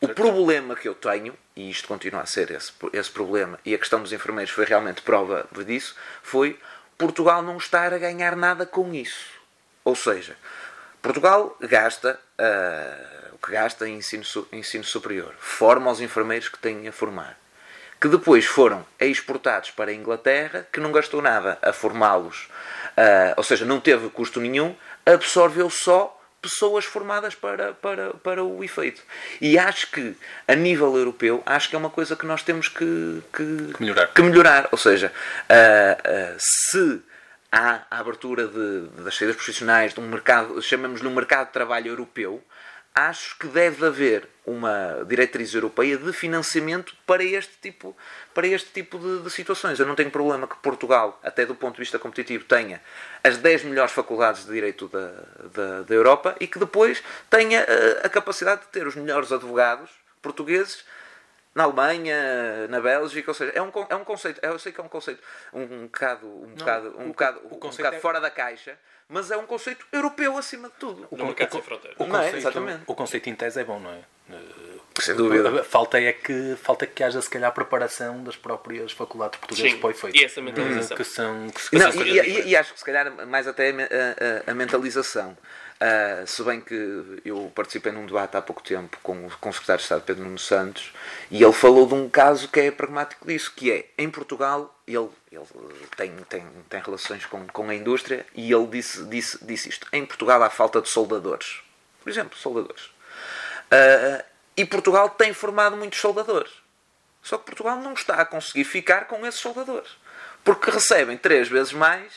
O problema que eu tenho, e isto continua a ser esse, esse problema, e a questão dos enfermeiros foi realmente prova disso, foi Portugal não estar a ganhar nada com isso. Ou seja, Portugal gasta. Uh, que gasta em ensino, ensino superior, forma os enfermeiros que têm a formar, que depois foram exportados para a Inglaterra, que não gastou nada a formá-los, uh, ou seja, não teve custo nenhum, absorveu só pessoas formadas para, para, para o efeito. E acho que, a nível europeu, acho que é uma coisa que nós temos que, que, que melhorar. Que melhorar. Ou seja, uh, uh, se há a abertura de, das saídas profissionais de um mercado, chamamos-lhe um mercado de trabalho europeu, acho que deve haver uma diretriz europeia de financiamento para este tipo, para este tipo de, de, situações. Eu não tenho problema que Portugal, até do ponto de vista competitivo, tenha as 10 melhores faculdades de Direito da, da, da Europa e que depois tenha a, eh, a capacidade de ter os melhores advogados portugueses na Alemanha, na Bélgica, ou seja, é um, é um conceito, eu sei que é um conceito um, um bocado, um não, bocado, um, o, bocado, o um bocado é... fora da caixa, mas é um conceito europeu acima de tudo. O, o, o, o, conceito, é, exatamente. o conceito em tese é bom, não é? Sem dúvida. Falta é que, falta que haja, se calhar, preparação das próprias faculdades portuguesas para o efeito. E essa mentalização. Que são, que não, e, e, e, acho que, se calhar, mais até a, a, a mentalização. Uh, se bem que eu participei num debate há pouco tempo com, com o secretário de Estado Pedro Nuno Santos e ele falou de um caso que é pragmático disso, que é, em Portugal, ele, ele tem, tem, tem relações com, com a indústria e ele disse, disse, disse isto. Em Portugal há falta de soldadores. Por exemplo, soldadores. Uh, e Portugal tem formado muitos soldadores. Só que Portugal não está a conseguir ficar com esses soldadores. Porque recebem três vezes mais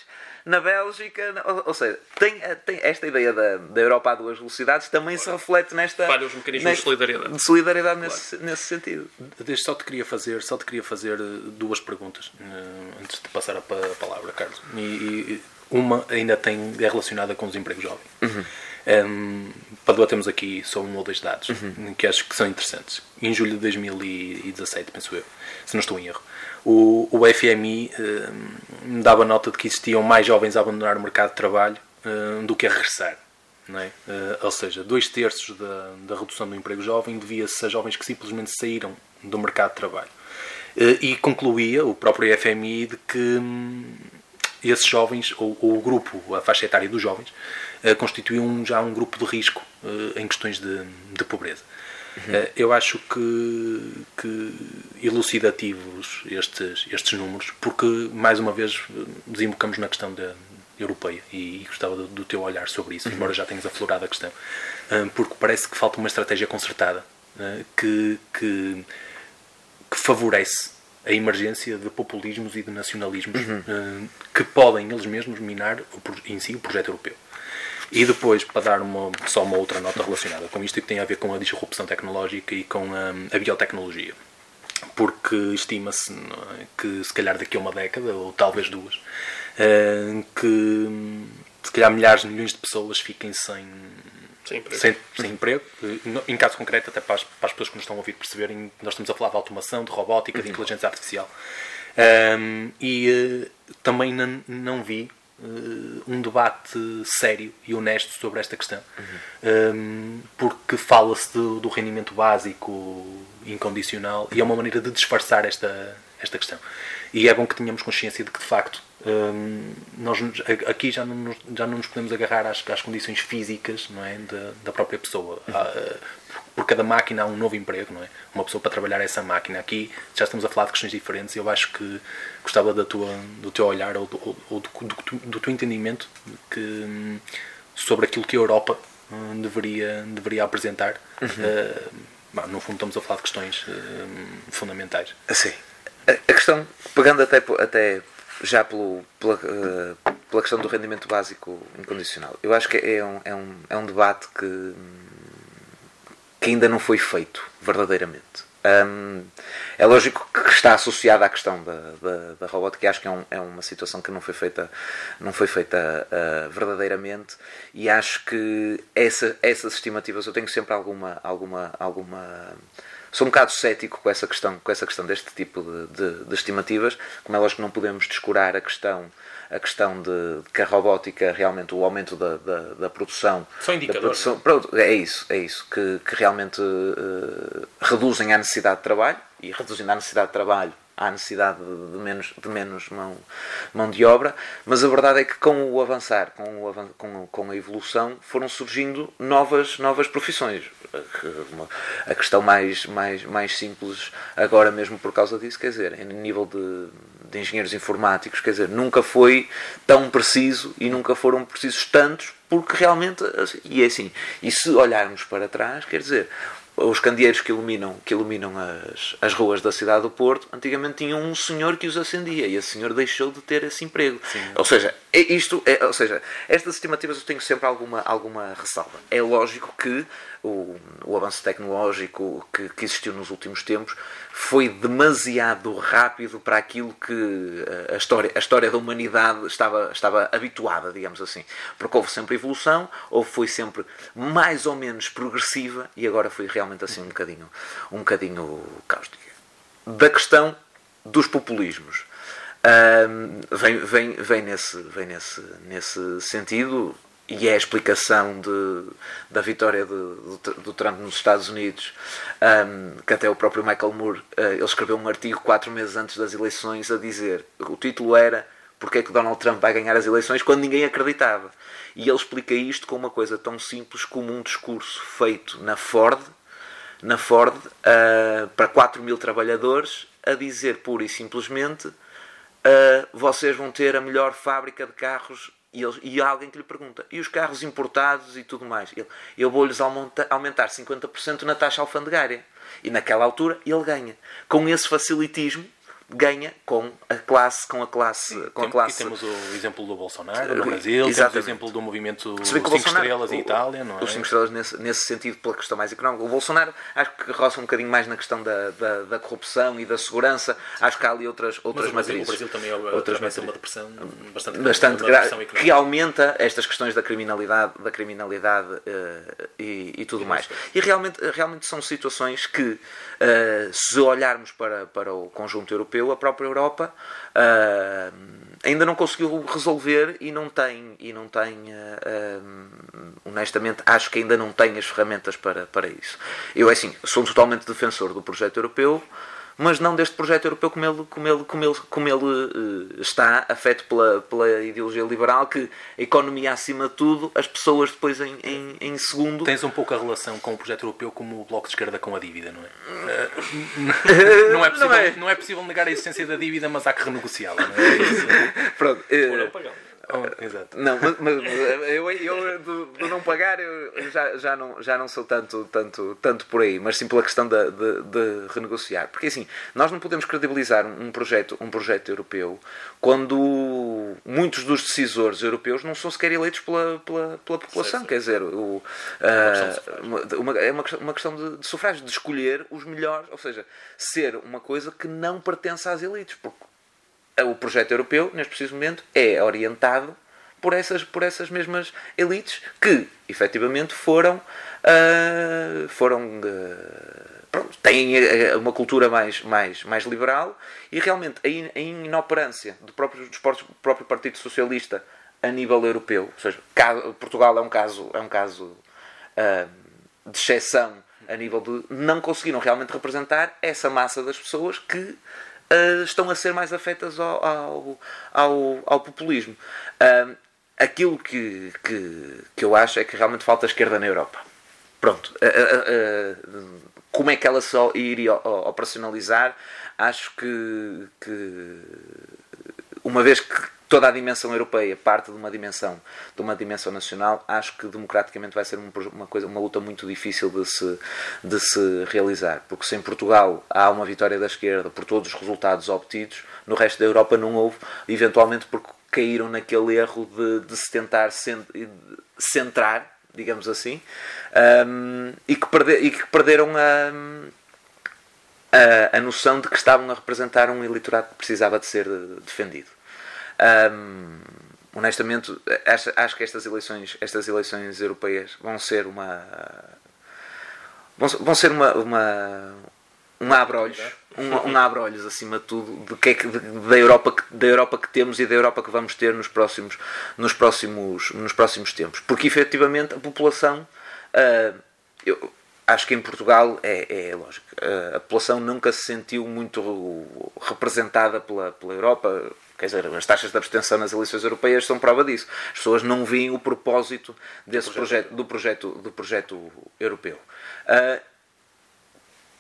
na Bélgica. Ou, ou seja, tem, tem, esta ideia da, da Europa a duas velocidades também se reflete nesta. Falha os mecanismos nesta, de solidariedade. De solidariedade claro. nesse, nesse sentido. Desde só te queria fazer, só te queria fazer eh, duas perguntas uh, antes de passar a, a palavra, Carlos. E, e, uma ainda tem, é relacionada com os empregos jovens. Uhum. Um, para debatermos aqui só um ou dois dados uhum. que acho que são interessantes. Em julho de 2017, penso eu, se não estou em erro, o, o FMI um, dava nota de que existiam mais jovens a abandonar o mercado de trabalho um, do que a regressar. É? Uh, ou seja, dois terços da, da redução do emprego jovem devia-se a jovens que simplesmente saíram do mercado de trabalho. E concluía o próprio FMI de que hum, esses jovens, ou, ou, o grupo, a faixa etária dos jovens, constituíam já um grupo de risco em questões de, de pobreza. Uhum. Uh, eu acho que, que elucidativos estes, estes números, porque mais uma vez desembocamos na questão da, europeia e, e gostava do, do, teu olhar sobre isso, uhum. embora já tenhas aflorado a questão, porque parece que falta uma estratégia concertada que, que, que favorece a emergência de populismos e de nacionalismos uhum. uh, que podem eles mesmos minar em si o projeto europeu. E depois, para dar uma, só uma outra nota relacionada com isto, que tem a ver com a disrupção tecnológica e com a, a biotecnologia. Porque estima-se é, que, se calhar daqui a uma década, ou talvez duas, uh, que se calhar milhares de milhões de pessoas fiquem sem, sem emprego. Sem, sem emprego. Em caso concreto, até para as, para as, pessoas que nos estão a ouvir perceberem, nós estamos a falar de automação, de robótica, uhum. de inteligência artificial. Um, e uh, também não, não vi uh, um debate sério e honesto sobre esta questão. Uhum. Um, porque fala-se do, do rendimento básico incondicional e é uma maneira de disfarçar esta, esta questão. E é bom que tenhamos consciência de que, de facto, hum, nós aqui já não, nos, já não nos podemos agarrar às, às condições físicas não é, da, da própria pessoa. Uhum. Há, por cada máquina há um novo emprego, não é? Uma pessoa para trabalhar essa máquina. Aqui já estamos a falar de questões diferentes e eu acho que gostava da tua, do teu olhar ou do, ou do, do, do teu entendimento que, hum, sobre aquilo que a Europa hum, deveria, deveria apresentar. Uhum. Uh, no fundo, estamos a falar de questões uh, fundamentais. Sim a questão, pegando até, até já pelo, pela, uh, pela questão do rendimento básico incondicional, eu acho que é um, é um, é um debate que, que ainda não foi feito verdadeiramente. Um, é lógico que está associada à questão da, da, da robótica acho que é, um, é, uma situação que não foi feita, não foi feita uh, verdadeiramente e acho que essa, essas estimativas eu tenho sempre alguma, alguma, alguma sou um bocado cético com essa questão, com essa questão deste tipo de, de, de estimativas. Como é lógico que não podemos descurar a questão a questão de, de que a robótica realmente o aumento da, da, da produção são indicadores produção, é isso é isso que, que realmente uh, reduzem a necessidade de trabalho e reduzindo a necessidade de trabalho há necessidade de menos, de menos mão, mão de obra, mas a verdade é que com o avançar, com, o, com, com a evolução, foram surgindo novas, novas profissões. A questão mais, mais, mais simples, agora mesmo por causa disso, quer dizer, em nível de, de engenheiros informáticos, quer dizer, nunca foi tão preciso e nunca foram precisos tantos, porque realmente, e é assim, e se olharmos para trás, quer dizer, os candeeiros que iluminam, que iluminam as, as ruas da cidade do Porto, antigamente tinham um senhor que os acendia e esse senhor deixou de ter esse emprego. Sim. Ou seja, isto, é, ou seja, estas estimativas eu tenho sempre alguma, alguma ressalva. É lógico que o, o avanço tecnológico que, que, existiu nos últimos tempos foi demasiado rápido para aquilo que eh, a história, a história da humanidade estava, estava habituada, digamos assim. Porque houve sempre evolução, ou foi sempre mais ou menos progressiva e agora foi realmente assim um bocadinho, um bocadinho cáustica. Da questão dos populismos vem, vem, vem, nesse, vem nesse, nesse sentido e é a explicação de, da vitória de, do, do, Trump nos Estados Unidos, um, que até o próprio Michael Moore uh, ele escreveu um artigo quatro meses antes das eleições a dizer o título era porque é que Donald Trump vai ganhar as eleições quando ninguém acreditava. E ele explica isto com uma coisa tão simples como um discurso feito na Ford, na Ford uh, para 4 mil trabalhadores, a dizer pura e simplesmente uh, vocês vão ter a melhor fábrica de carros e, e alguém que lhe pergunta, e os carros importados e tudo mais? Ele, eu vou-lhes aumentar 50% na taxa alfandegária. E naquela altura ele ganha. Com esse facilitismo, ganha com a classe com a classe com a classe temos o exemplo do Bolsonaro no Brasil Exatamente. temos o exemplo do movimento 5 estrelas em Itália não é? os 5 estrelas nesse, nesse sentido pela questão mais económica o Bolsonaro acho que roça um bocadinho mais na questão da, da, da corrupção e da segurança acho que há ali outras outras Mas matrizes o Brasil também é outras matrizes. uma depressão bastante, bastante grave que aumenta estas questões da criminalidade da criminalidade uh, e, e, tudo e mais e realmente realmente são situações que uh, se olharmos para para o conjunto europeu europeu, a própria Europa uh, ainda não conseguiu resolver e não tem, e não tem uh, honestamente, acho que ainda não tem as ferramentas para, para isso. Eu, é assim, sou totalmente defensor do projeto europeu, mas não deste projeto europeu como ele, como ele, como ele, como ele uh, está, afeto pela, pela ideologia liberal, que a economia acima de tudo, as pessoas depois em, em, em, segundo. Tens um pouco a relação com o projeto europeu como o Bloco de Esquerda com a dívida, não é? Uh, não, é possível, não, é. não é possível negar a essência da dívida, mas há que renegociá-la, não é? Isso. Pronto. Uh, Oh, exato. Não, mas, mas eu, eu do, do, não pagar eu já, já, não, já não sou tanto, tanto, tanto por aí, mas sim pela questão de, de, de, renegociar. Porque assim, nós não podemos credibilizar um projeto, um projeto europeu quando muitos dos decisores europeus não são sequer eleitos pela, pela, pela população. Quer dizer, o, uh, uma, é uma, uma questão de, de sufrágio, de escolher os melhores, ou seja, ser uma coisa que não pertence às elites. Porque o projeto europeu, neste preciso momento, é orientado por essas, por essas mesmas elites que, efetivamente, foram. Uh, foram uh, pronto, têm ah, uma cultura mais, mais, mais liberal e realmente a, inoperância do próprio, do próprio Partido Socialista a nível europeu, ou seja, Portugal é um caso, é um caso uh, de exceção a nível de não conseguiram realmente representar essa massa das pessoas que uh, estão a ser mais afetas ao, ao, ao, ao populismo. Uh, aquilo que, que, que eu acho é que realmente falta esquerda na Europa. Pronto. Uh, como é que ela só iria operacionalizar? Acho que, que uma vez que toda a dimensão europeia parte de uma dimensão de uma dimensão nacional acho que democraticamente vai ser uma coisa uma luta muito difícil de se de se realizar porque se em Portugal há uma vitória da esquerda por todos os resultados obtidos no resto da Europa não houve eventualmente porque caíram naquele erro de, de se tentar centrar digamos assim um, e, que perder, e que perderam a, a, a noção de que estavam a representar um eleitorado que precisava de ser defendido um, honestamente, acho, acho, que estas eleições, estas eleições europeias vão ser uma. vão, ser uma, uma um abre-olhos, um, um abre-olhos acima de tudo do que é que, da, Europa que, da Europa que temos e da Europa que vamos ter nos próximos, nos próximos, nos próximos tempos. Porque efetivamente a população, uh, eu acho que em Portugal é, é lógico, uh, a população nunca se sentiu muito representada pela, pela Europa Quer dizer, as taxas de abstenção nas eleições europeias são prova disso. As pessoas não veem o propósito desse projeto. do, projeto, do projeto europeu. Uh,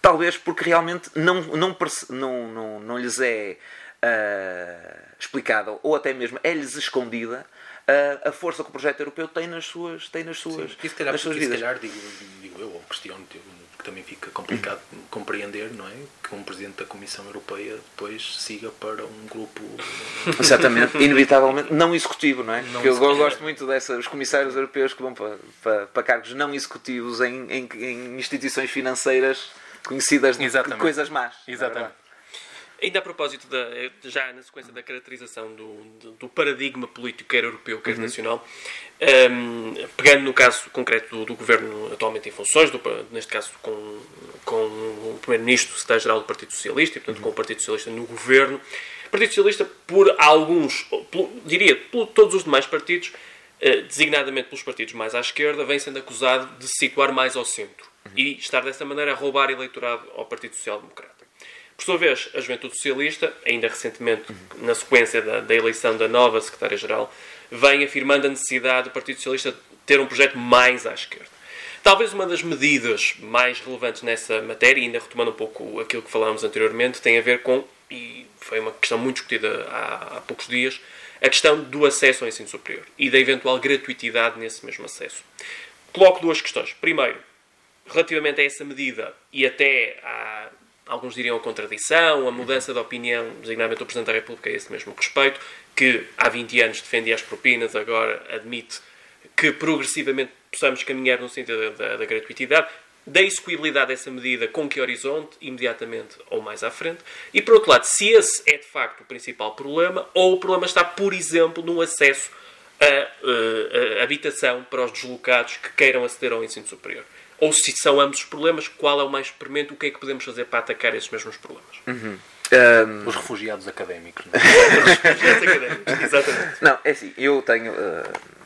talvez porque realmente não, não, não, não, não lhes é uh, explicada, ou até mesmo é-lhes escondida, uh, a força que o projeto europeu tem nas suas, tem nas suas, Sim, e se calhar, nas suas vidas. Se calhar, digo, digo eu, ou questiono também fica complicado de compreender, não é? Que um Presidente da Comissão Europeia depois siga para um grupo. Exatamente, inevitavelmente não executivo, não é? Não Porque executivo. eu gosto muito desses comissários europeus que vão para, para, para cargos não executivos em, em, em instituições financeiras conhecidas de Exatamente. coisas más. É Exatamente. Ainda a propósito, da, já na sequência da caracterização do, do paradigma político, quer europeu, quer uhum. nacional, um, pegando no caso concreto do, do, governo atualmente em funções, neste caso com, com o primeiro-ministro, secretário-geral do Partido Socialista, e portanto com o Partido Socialista no governo, o Partido Socialista, por alguns, por, diria, por todos os demais partidos, uh, designadamente pelos partidos mais à esquerda, vem sendo acusado de se situar mais ao centro uhum. e estar dessa maneira a roubar eleitorado ao Partido Social Democrata. Por sua vez, a Juventude Socialista, ainda recentemente, na sequência da, da eleição da nova Secretária-Geral, vem afirmando a necessidade do Partido Socialista ter um projeto mais à esquerda. Talvez uma das medidas mais relevantes nessa matéria, ainda retomando um pouco aquilo que falámos anteriormente, tem a ver com, e foi uma questão muito discutida há, há poucos dias, a questão do acesso ao ensino superior e da eventual gratuitidade nesse mesmo acesso. Coloco duas questões. Primeiro, relativamente a essa medida e até à alguns diriam a contradição, a mudança de opinião, designadamente o Presidente da República a esse mesmo respeito, que há 20 anos defendia as propinas, agora admite que progressivamente possamos caminhar no sentido da, da, da gratuitidade, da execuibilidade dessa medida, com que horizonte, imediatamente ou mais à frente. E, por outro lado, se esse é de facto o principal problema, ou o problema está, por exemplo, no acesso à, à habitação para os deslocados que queiram aceder ao ensino superior ou se são ambos os problemas, qual é o mais premente, o que é que podemos fazer para atacar esses mesmos problemas? Uhum. Um... Os refugiados académicos. Não é? Os refugiados académicos, exatamente. Não, é assim, eu tenho. Uh...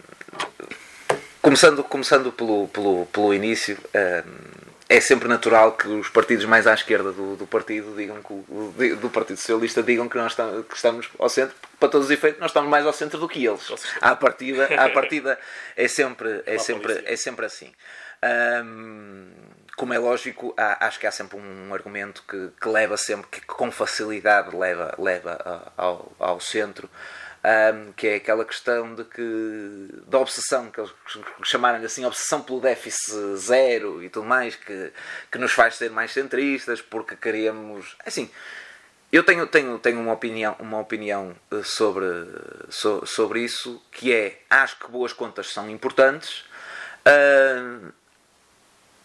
Começando, começando pelo, pelo, pelo início, uh... é sempre natural que os partidos mais à esquerda do, do partido digam que o, do Partido Socialista digam que nós estamos, que estamos ao centro, para todos os efeitos, nós estamos mais ao centro do que eles. À partida, à partida é sempre, é sempre, é sempre assim. Um, como é lógico, há, acho que há sempre um argumento que, que leva sempre, que com facilidade leva, leva ao, ao centro, um, que é aquela questão de que da obsessão, que eles chamaram assim, obsessão pelo déficit zero e tudo mais, que, que nos faz ser mais centristas, porque queremos. Assim, eu tenho, tenho, tenho uma opinião, uma opinião eh, sobre, sobre isso, que é acho que boas contas são importantes.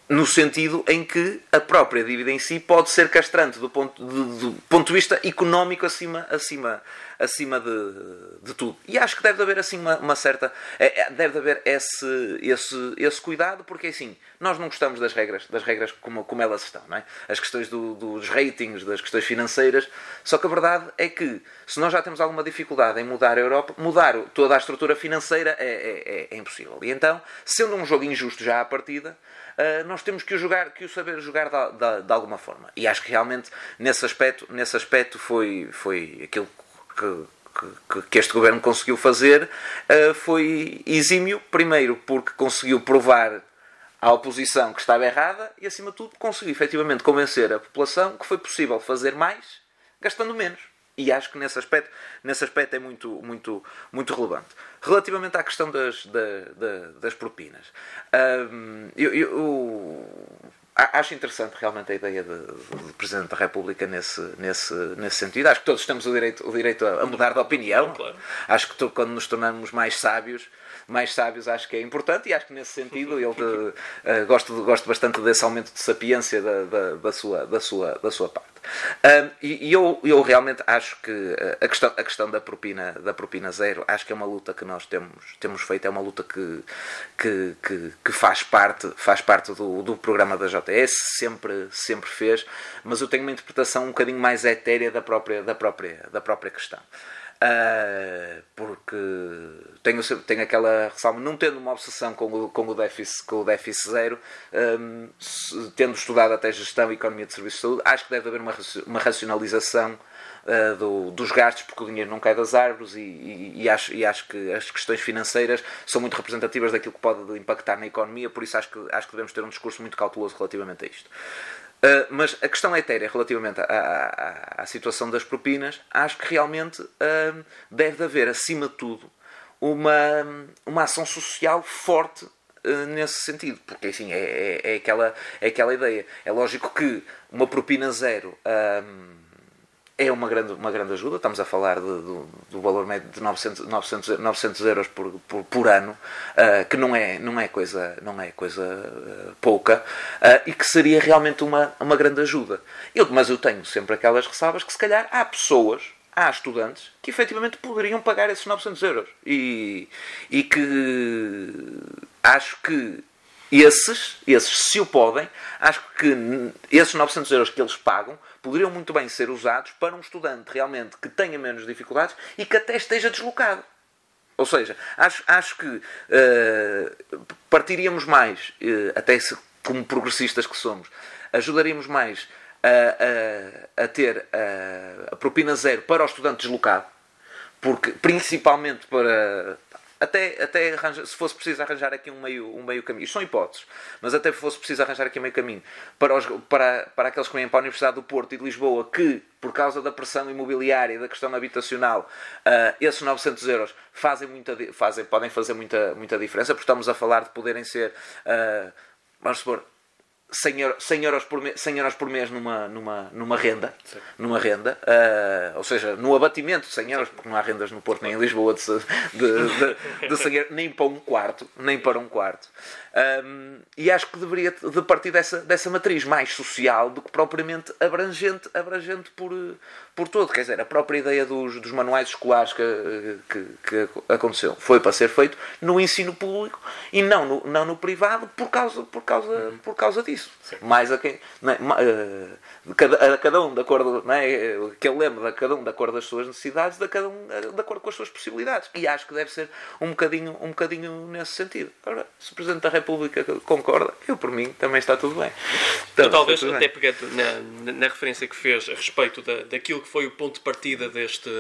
No sentido em que a própria dívida em si pode ser castrante do ponto de, do ponto de vista económico acima, acima, acima de, de tudo. E acho que deve haver assim uma, uma certa. É, é, deve haver esse, esse, esse cuidado, porque assim, nós não gostamos das regras, das regras como, como elas estão, não é? As questões do, dos ratings, das questões financeiras. Só que a verdade é que se nós já temos alguma dificuldade em mudar a Europa, mudar toda a estrutura financeira é, é, é, é impossível. E então, sendo um jogo injusto já à partida uh, nós temos que o jogar, que o saber jogar de, de, de, alguma forma. E acho que realmente nesse aspecto, nesse aspecto foi, foi aquilo que, que, que, este governo conseguiu fazer uh, foi exímio, primeiro porque conseguiu provar à oposição que estava errada e, acima de tudo, conseguiu efetivamente convencer a população que foi possível fazer mais gastando menos. E acho que nesse aspecto, nesse aspecto é muito, muito, muito relevante. Relativamente à questão das, das, das propinas, eu, eu, acho interessante realmente a ideia do Presidente da República nesse, nesse, nesse sentido. Acho que todos temos o direito, o direito a, mudar de opinião. Claro. Acho que quando nos tornamos mais sábios, mais sábios acho que é importante e acho que nesse sentido ele uh, gosto, gosto bastante desse aumento de sapiência da, da, da, sua, da, sua, da sua parte. Uh, e, e eu, eu realmente acho que a questão, a questão da, propina, da propina zero acho que é uma luta que nós temos, temos feito, é uma luta que, que, que, que faz parte, faz parte do, do programa da JS, sempre, sempre fez, mas eu tenho uma interpretação um bocadinho mais etérea da própria, da própria, da própria questão. Uh, porque tenho, tenho aquela ressalva, não tendo uma obsessão com o, com o, déficit, com o déficit zero, um, se, tendo estudado até gestão e economia de serviços de saúde, acho que deve haver uma, uma racionalização uh, do, dos gastos, porque o dinheiro não cai das árvores e, e, e, acho, e acho que as questões financeiras são muito representativas daquilo que pode impactar na economia, por isso acho que, acho que devemos ter um discurso muito cauteloso relativamente a isto. Uh, mas a questão etérea relativamente à, à, à, situação das propinas, acho que realmente uh, deve haver, acima de tudo, uma, uma ação social forte uh, nesse sentido, porque assim, é, é, é, aquela, é aquela ideia. É lógico que uma propina zero. Um, é uma grande, uma grande ajuda. Estamos a falar de, do, do valor médio de 900, 900, 900 euros por, por, por ano, uh, que não é, não é coisa, não é coisa uh, pouca, uh, e que seria realmente uma, uma grande ajuda. Eu, mas eu tenho sempre aquelas ressalvas que, se calhar, há pessoas, há estudantes, que efetivamente poderiam pagar esses 900 euros. E, e que acho que esses, esses, se o podem, acho que esses 900 euros que eles pagam poderiam muito bem ser usados para um estudante realmente que tenha menos dificuldades e que até esteja deslocado. Ou seja, acho, acho que uh, partiríamos mais, uh, até se, como progressistas que somos, ajudaríamos mais a, a, a ter a, a propina zero para o estudante deslocado, porque principalmente para até, até arranja, se fosse preciso arranjar aqui um meio, um meio caminho, isto são hipóteses, mas até fosse preciso arranjar aqui um meio caminho para, os, para, para aqueles que vêm para a Universidade do Porto e de Lisboa que, por causa da pressão imobiliária e da questão habitacional, uh, esses 900 euros fazem muita, fazem, podem fazer muita, muita diferença, porque estamos a falar de poderem ser, uh, vamos supor, 100 euros, 100 euros, por, mês, 100 euros por mês numa, numa, numa renda, numa renda uh, ou seja, no abatimento de 100 euros, porque não há rendas no Porto nem em Lisboa de, de, de, de 100 euros, nem para um quarto, nem para um quarto. Um, e acho que deveria de partir dessa, dessa matriz mais social do que propriamente abrangente, abrangente por, por todo. Quer dizer, a própria ideia dos, dos manuais escolares que, que, que, aconteceu foi para ser feito no ensino público e não no, não no privado por causa, por causa, por causa disso. Sim. Mais a quem. É, cada, a cada um de acordo. Não é, que eu lembro de cada um de acordo com as suas necessidades, de cada um de acordo com as suas possibilidades. E acho que deve ser um bocadinho, um bocadinho nesse sentido. Agora, se o Presidente da República concorda, eu por mim também está tudo bem. Então, talvez até pegando na, na, referência que fez a respeito da, daquilo que foi o ponto de partida deste,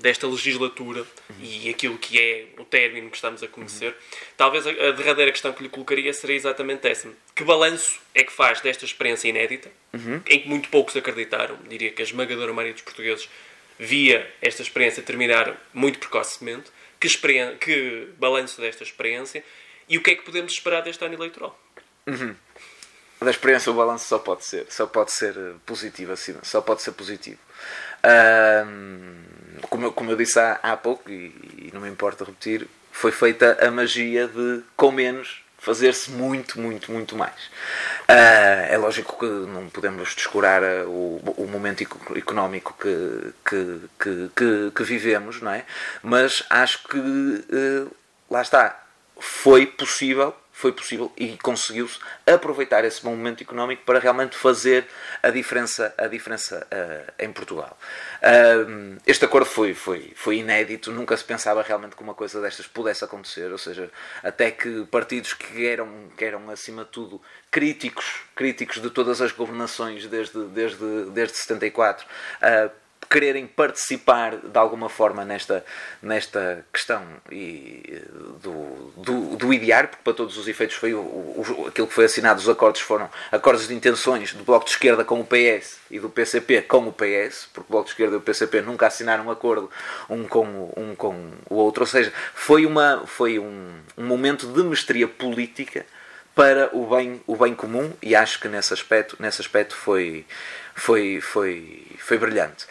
desta legislatura uhum. e aquilo que é o término que estamos a conhecer, uhum. talvez a, a, derradeira questão que lhe colocaria seria exatamente essa. Que balanço é que faz desta experiência inédita, uhum. em que muito poucos acreditaram, diria que a esmagadora maioria dos portugueses via esta experiência terminar muito precocemente, que, que balanço desta experiência e o que é que podemos esperar deste ano eleitoral? Uhum. Da experiência o balanço só pode ser, só pode ser eh, positivo assim, só pode ser positivo. Como, eu, como eu disse há, há pouco, e, e não me importa repetir, foi feita a magia de com menos fazer-se muito, muito, muito mais. Uh, é lógico que não podemos descurar uh, o, o momento económico que, que, que, que, que vivemos, não é? Mas acho que uh, lá está, foi possível foi possível e conseguiu-se aproveitar esse momento económico para realmente fazer a diferença, a diferença uh, em Portugal. Uh, este acordo foi, foi, foi inédito, nunca se pensava realmente que uma coisa destas pudesse acontecer, ou seja, até que partidos que eram, que eram acima de tudo críticos, críticos de todas as governações desde, desde, desde 74, uh, quererem participar de alguma forma nesta, nesta questão e, do, do, do idear, porque para todos os efeitos foi o, o, aquilo que foi assinado, os acordos foram acordos de intenções do Bloco de Esquerda com o PS e do PCP com o PS, porque o Bloco de Esquerda e o PCP nunca assinaram um acordo um com, um com o outro, ou seja, foi, uma, foi um, um momento de mestria política para o bem, o bem comum e acho que nesse aspecto, nesse aspecto foi, foi, foi, foi brilhante.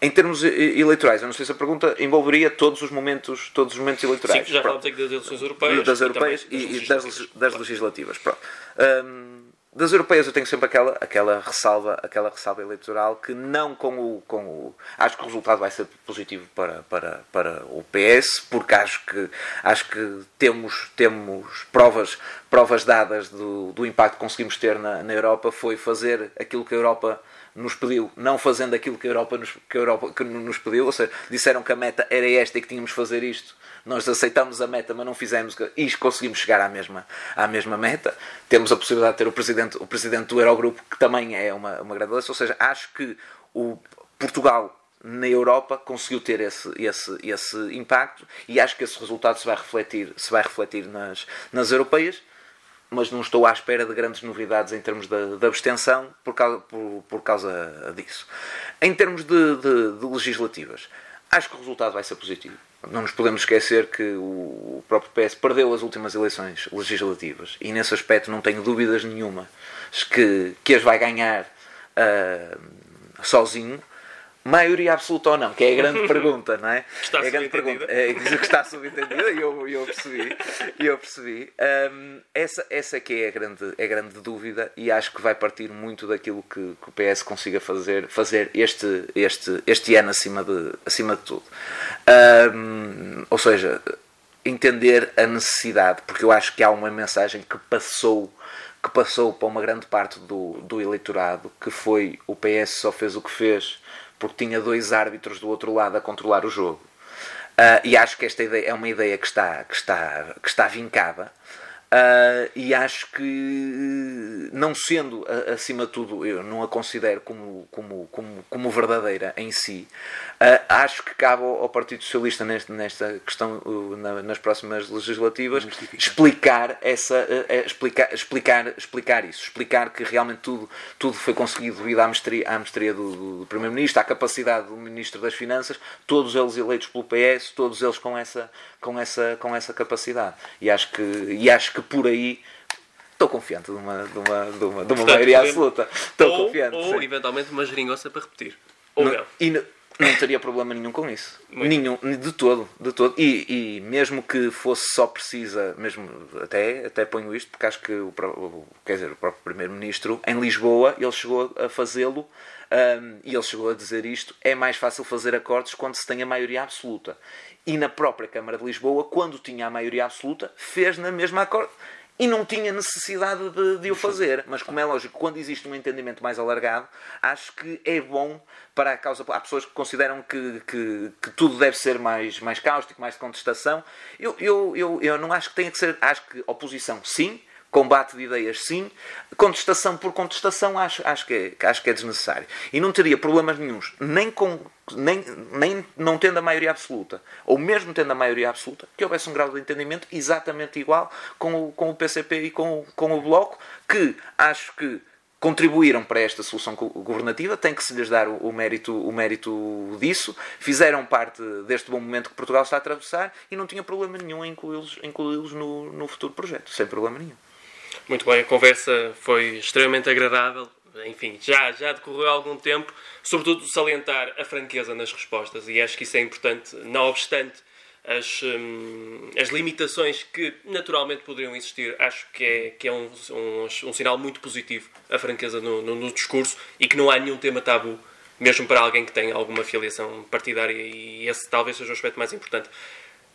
Em termos eleitorais, eu não sei se a pergunta envolveria todos os momentos, todos os momentos eleitorais. Sim, já falamos aqui das eleições europeias. Das europeias e, e, das, legislativas. das legislativas. Pronto. Um, das europeias eu tenho sempre aquela, aquela, ressalva, aquela ressalva eleitoral que não com o, com o. Acho que o resultado vai ser positivo para, para, para o PS, porque acho que, acho que temos, temos provas, provas dadas do, do impacto que conseguimos ter na, na Europa. Foi fazer aquilo que a Europa nos pediu, não fazendo aquilo que a Europa nos, que a Europa, que nos pediu, ou seja, disseram que a meta era esta e que tínhamos de fazer isto. Nós aceitamos a meta, mas não fizemos e conseguimos chegar à mesma, à mesma meta. Temos a possibilidade de ter o presidente, o presidente do Eurogrupo, que também é uma, uma grande ou seja, acho que o Portugal na Europa conseguiu ter esse, esse, esse impacto e acho que esse resultado se vai refletir, se vai refletir nas, nas europeias mas não estou à espera de grandes novidades em termos de, de abstenção por causa, por, por causa disso. Em termos de, de, de, legislativas, acho que o resultado vai ser positivo. Não nos podemos esquecer que o próprio PS perdeu as últimas eleições legislativas. E nesse aspecto não tenho dúvidas nenhuma que, que as vai ganhar uh, sozinho maioria absoluta ou não, que é a grande pergunta, não é? Está é a grande pergunta. É, que está subentendida e eu, eu percebi. Eu percebi. Um, essa, essa que é a grande, é a grande dúvida e acho que vai partir muito daquilo que, que o PS consiga fazer, fazer este, este, este ano acima de, acima de tudo. Um, ou seja, entender a necessidade, porque eu acho que há uma mensagem que passou que passou para uma grande parte do, do eleitorado, que foi o PS só fez o que fez porque tinha dois árbitros do outro lado a controlar o jogo. Uh, e acho que esta ideia é uma ideia que está, que está, que está vincada. Uh, e acho que, não sendo acima de tudo, eu não a considero como, como, como, como verdadeira em si, Uh, acho que cabe ao Partido Socialista neste, nesta questão, uh, na, nas próximas legislativas, explicar essa, uh, explicar, explicar, explicar isso, explicar que realmente tudo, tudo foi conseguido devido à mestria, à mestria do, do Primeiro-Ministro, à capacidade do Ministro das Finanças, todos eles eleitos pelo PS, todos eles com essa, com essa, com essa capacidade. E acho que, e acho que por aí estou confiante de uma, de uma, de uma, de uma maioria absoluta. Estou ou, confiante. Ou, sim. eventualmente, uma geringonça para repetir. Ou não. não. E, não teria problema nenhum com isso. Muito. Nenhum, de todo, de todo. E, e, mesmo que fosse só precisa, mesmo até, até ponho isto, porque acho que o, o quer dizer, o próprio Primeiro-Ministro em Lisboa, ele chegou a fazê-lo um, e ele chegou a dizer isto, é mais fácil fazer acordos quando se tem a maioria absoluta. E na própria Câmara de Lisboa, quando tinha a maioria absoluta, fez na mesma acordo e não tinha necessidade de, de, o fazer. Mas, como é lógico, quando existe um entendimento mais alargado, acho que é bom para a causa. Há pessoas que consideram que, que, que tudo deve ser mais, mais cáustico, mais de contestação. Eu, eu, eu, eu não acho que tenha que ser. Acho que oposição, sim. Combate de ideias, sim. Contestação por contestação, acho, acho, que é, acho que é desnecessário. E não teria problemas nenhums, nem com nem, nem não tendo a maioria absoluta, ou mesmo tendo a maioria absoluta, que houvesse um grau de entendimento exatamente igual com o, com o PCP e com, com o Bloco, que acho que contribuíram para esta solução governativa, tem que se lhes dar o, mérito, o mérito disso, fizeram parte deste bom momento que Portugal está a atravessar e não tinha problema nenhum em incluí-los incluí no, no futuro projeto, sem problema nenhum. Muito bem, a conversa foi extremamente agradável. Enfim, já, já decorreu algum tempo, sobretudo salientar a franqueza nas respostas, e acho que isso é importante, não obstante as, hum, as limitações que naturalmente poderiam existir, acho que é, que é um, um, um sinal muito positivo a franqueza no, no, no, discurso e que não há nenhum tema tabu, mesmo para alguém que tem alguma filiação partidária, e esse talvez seja o aspecto mais importante.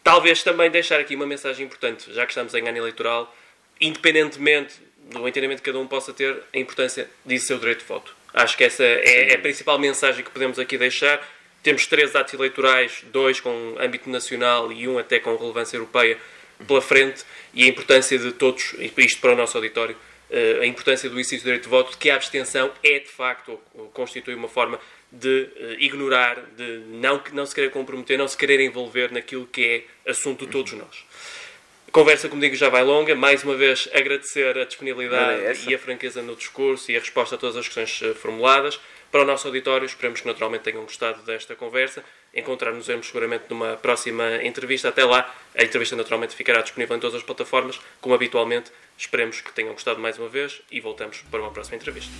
Talvez também deixar aqui uma mensagem importante, já que estamos em ano eleitoral, independentemente do entendimento que cada um possa ter, a importância de seu direito de voto. Acho que essa é, é, a principal mensagem que podemos aqui deixar. Temos três atos eleitorais, dois com âmbito nacional e um até com relevância europeia pela frente, e a importância de todos, isto para o nosso auditório, eh, a importância do exercício do direito de voto, de que a abstenção é de facto, constitui uma forma de eh, ignorar, de não, não se querer comprometer, não se querer envolver naquilo que é assunto de todos nós. Conversa, como digo, já vai longa. Mais uma vez, agradecer a disponibilidade é e a franqueza no discurso e a resposta a todas as questões eh, formuladas. Para o nosso auditório, esperamos que naturalmente tenham gostado desta conversa. Encontrar-nos seguramente numa próxima entrevista. Até lá, a entrevista naturalmente ficará disponível em todas as plataformas, como habitualmente. Esperemos que tenham gostado mais uma vez e voltamos para uma próxima entrevista.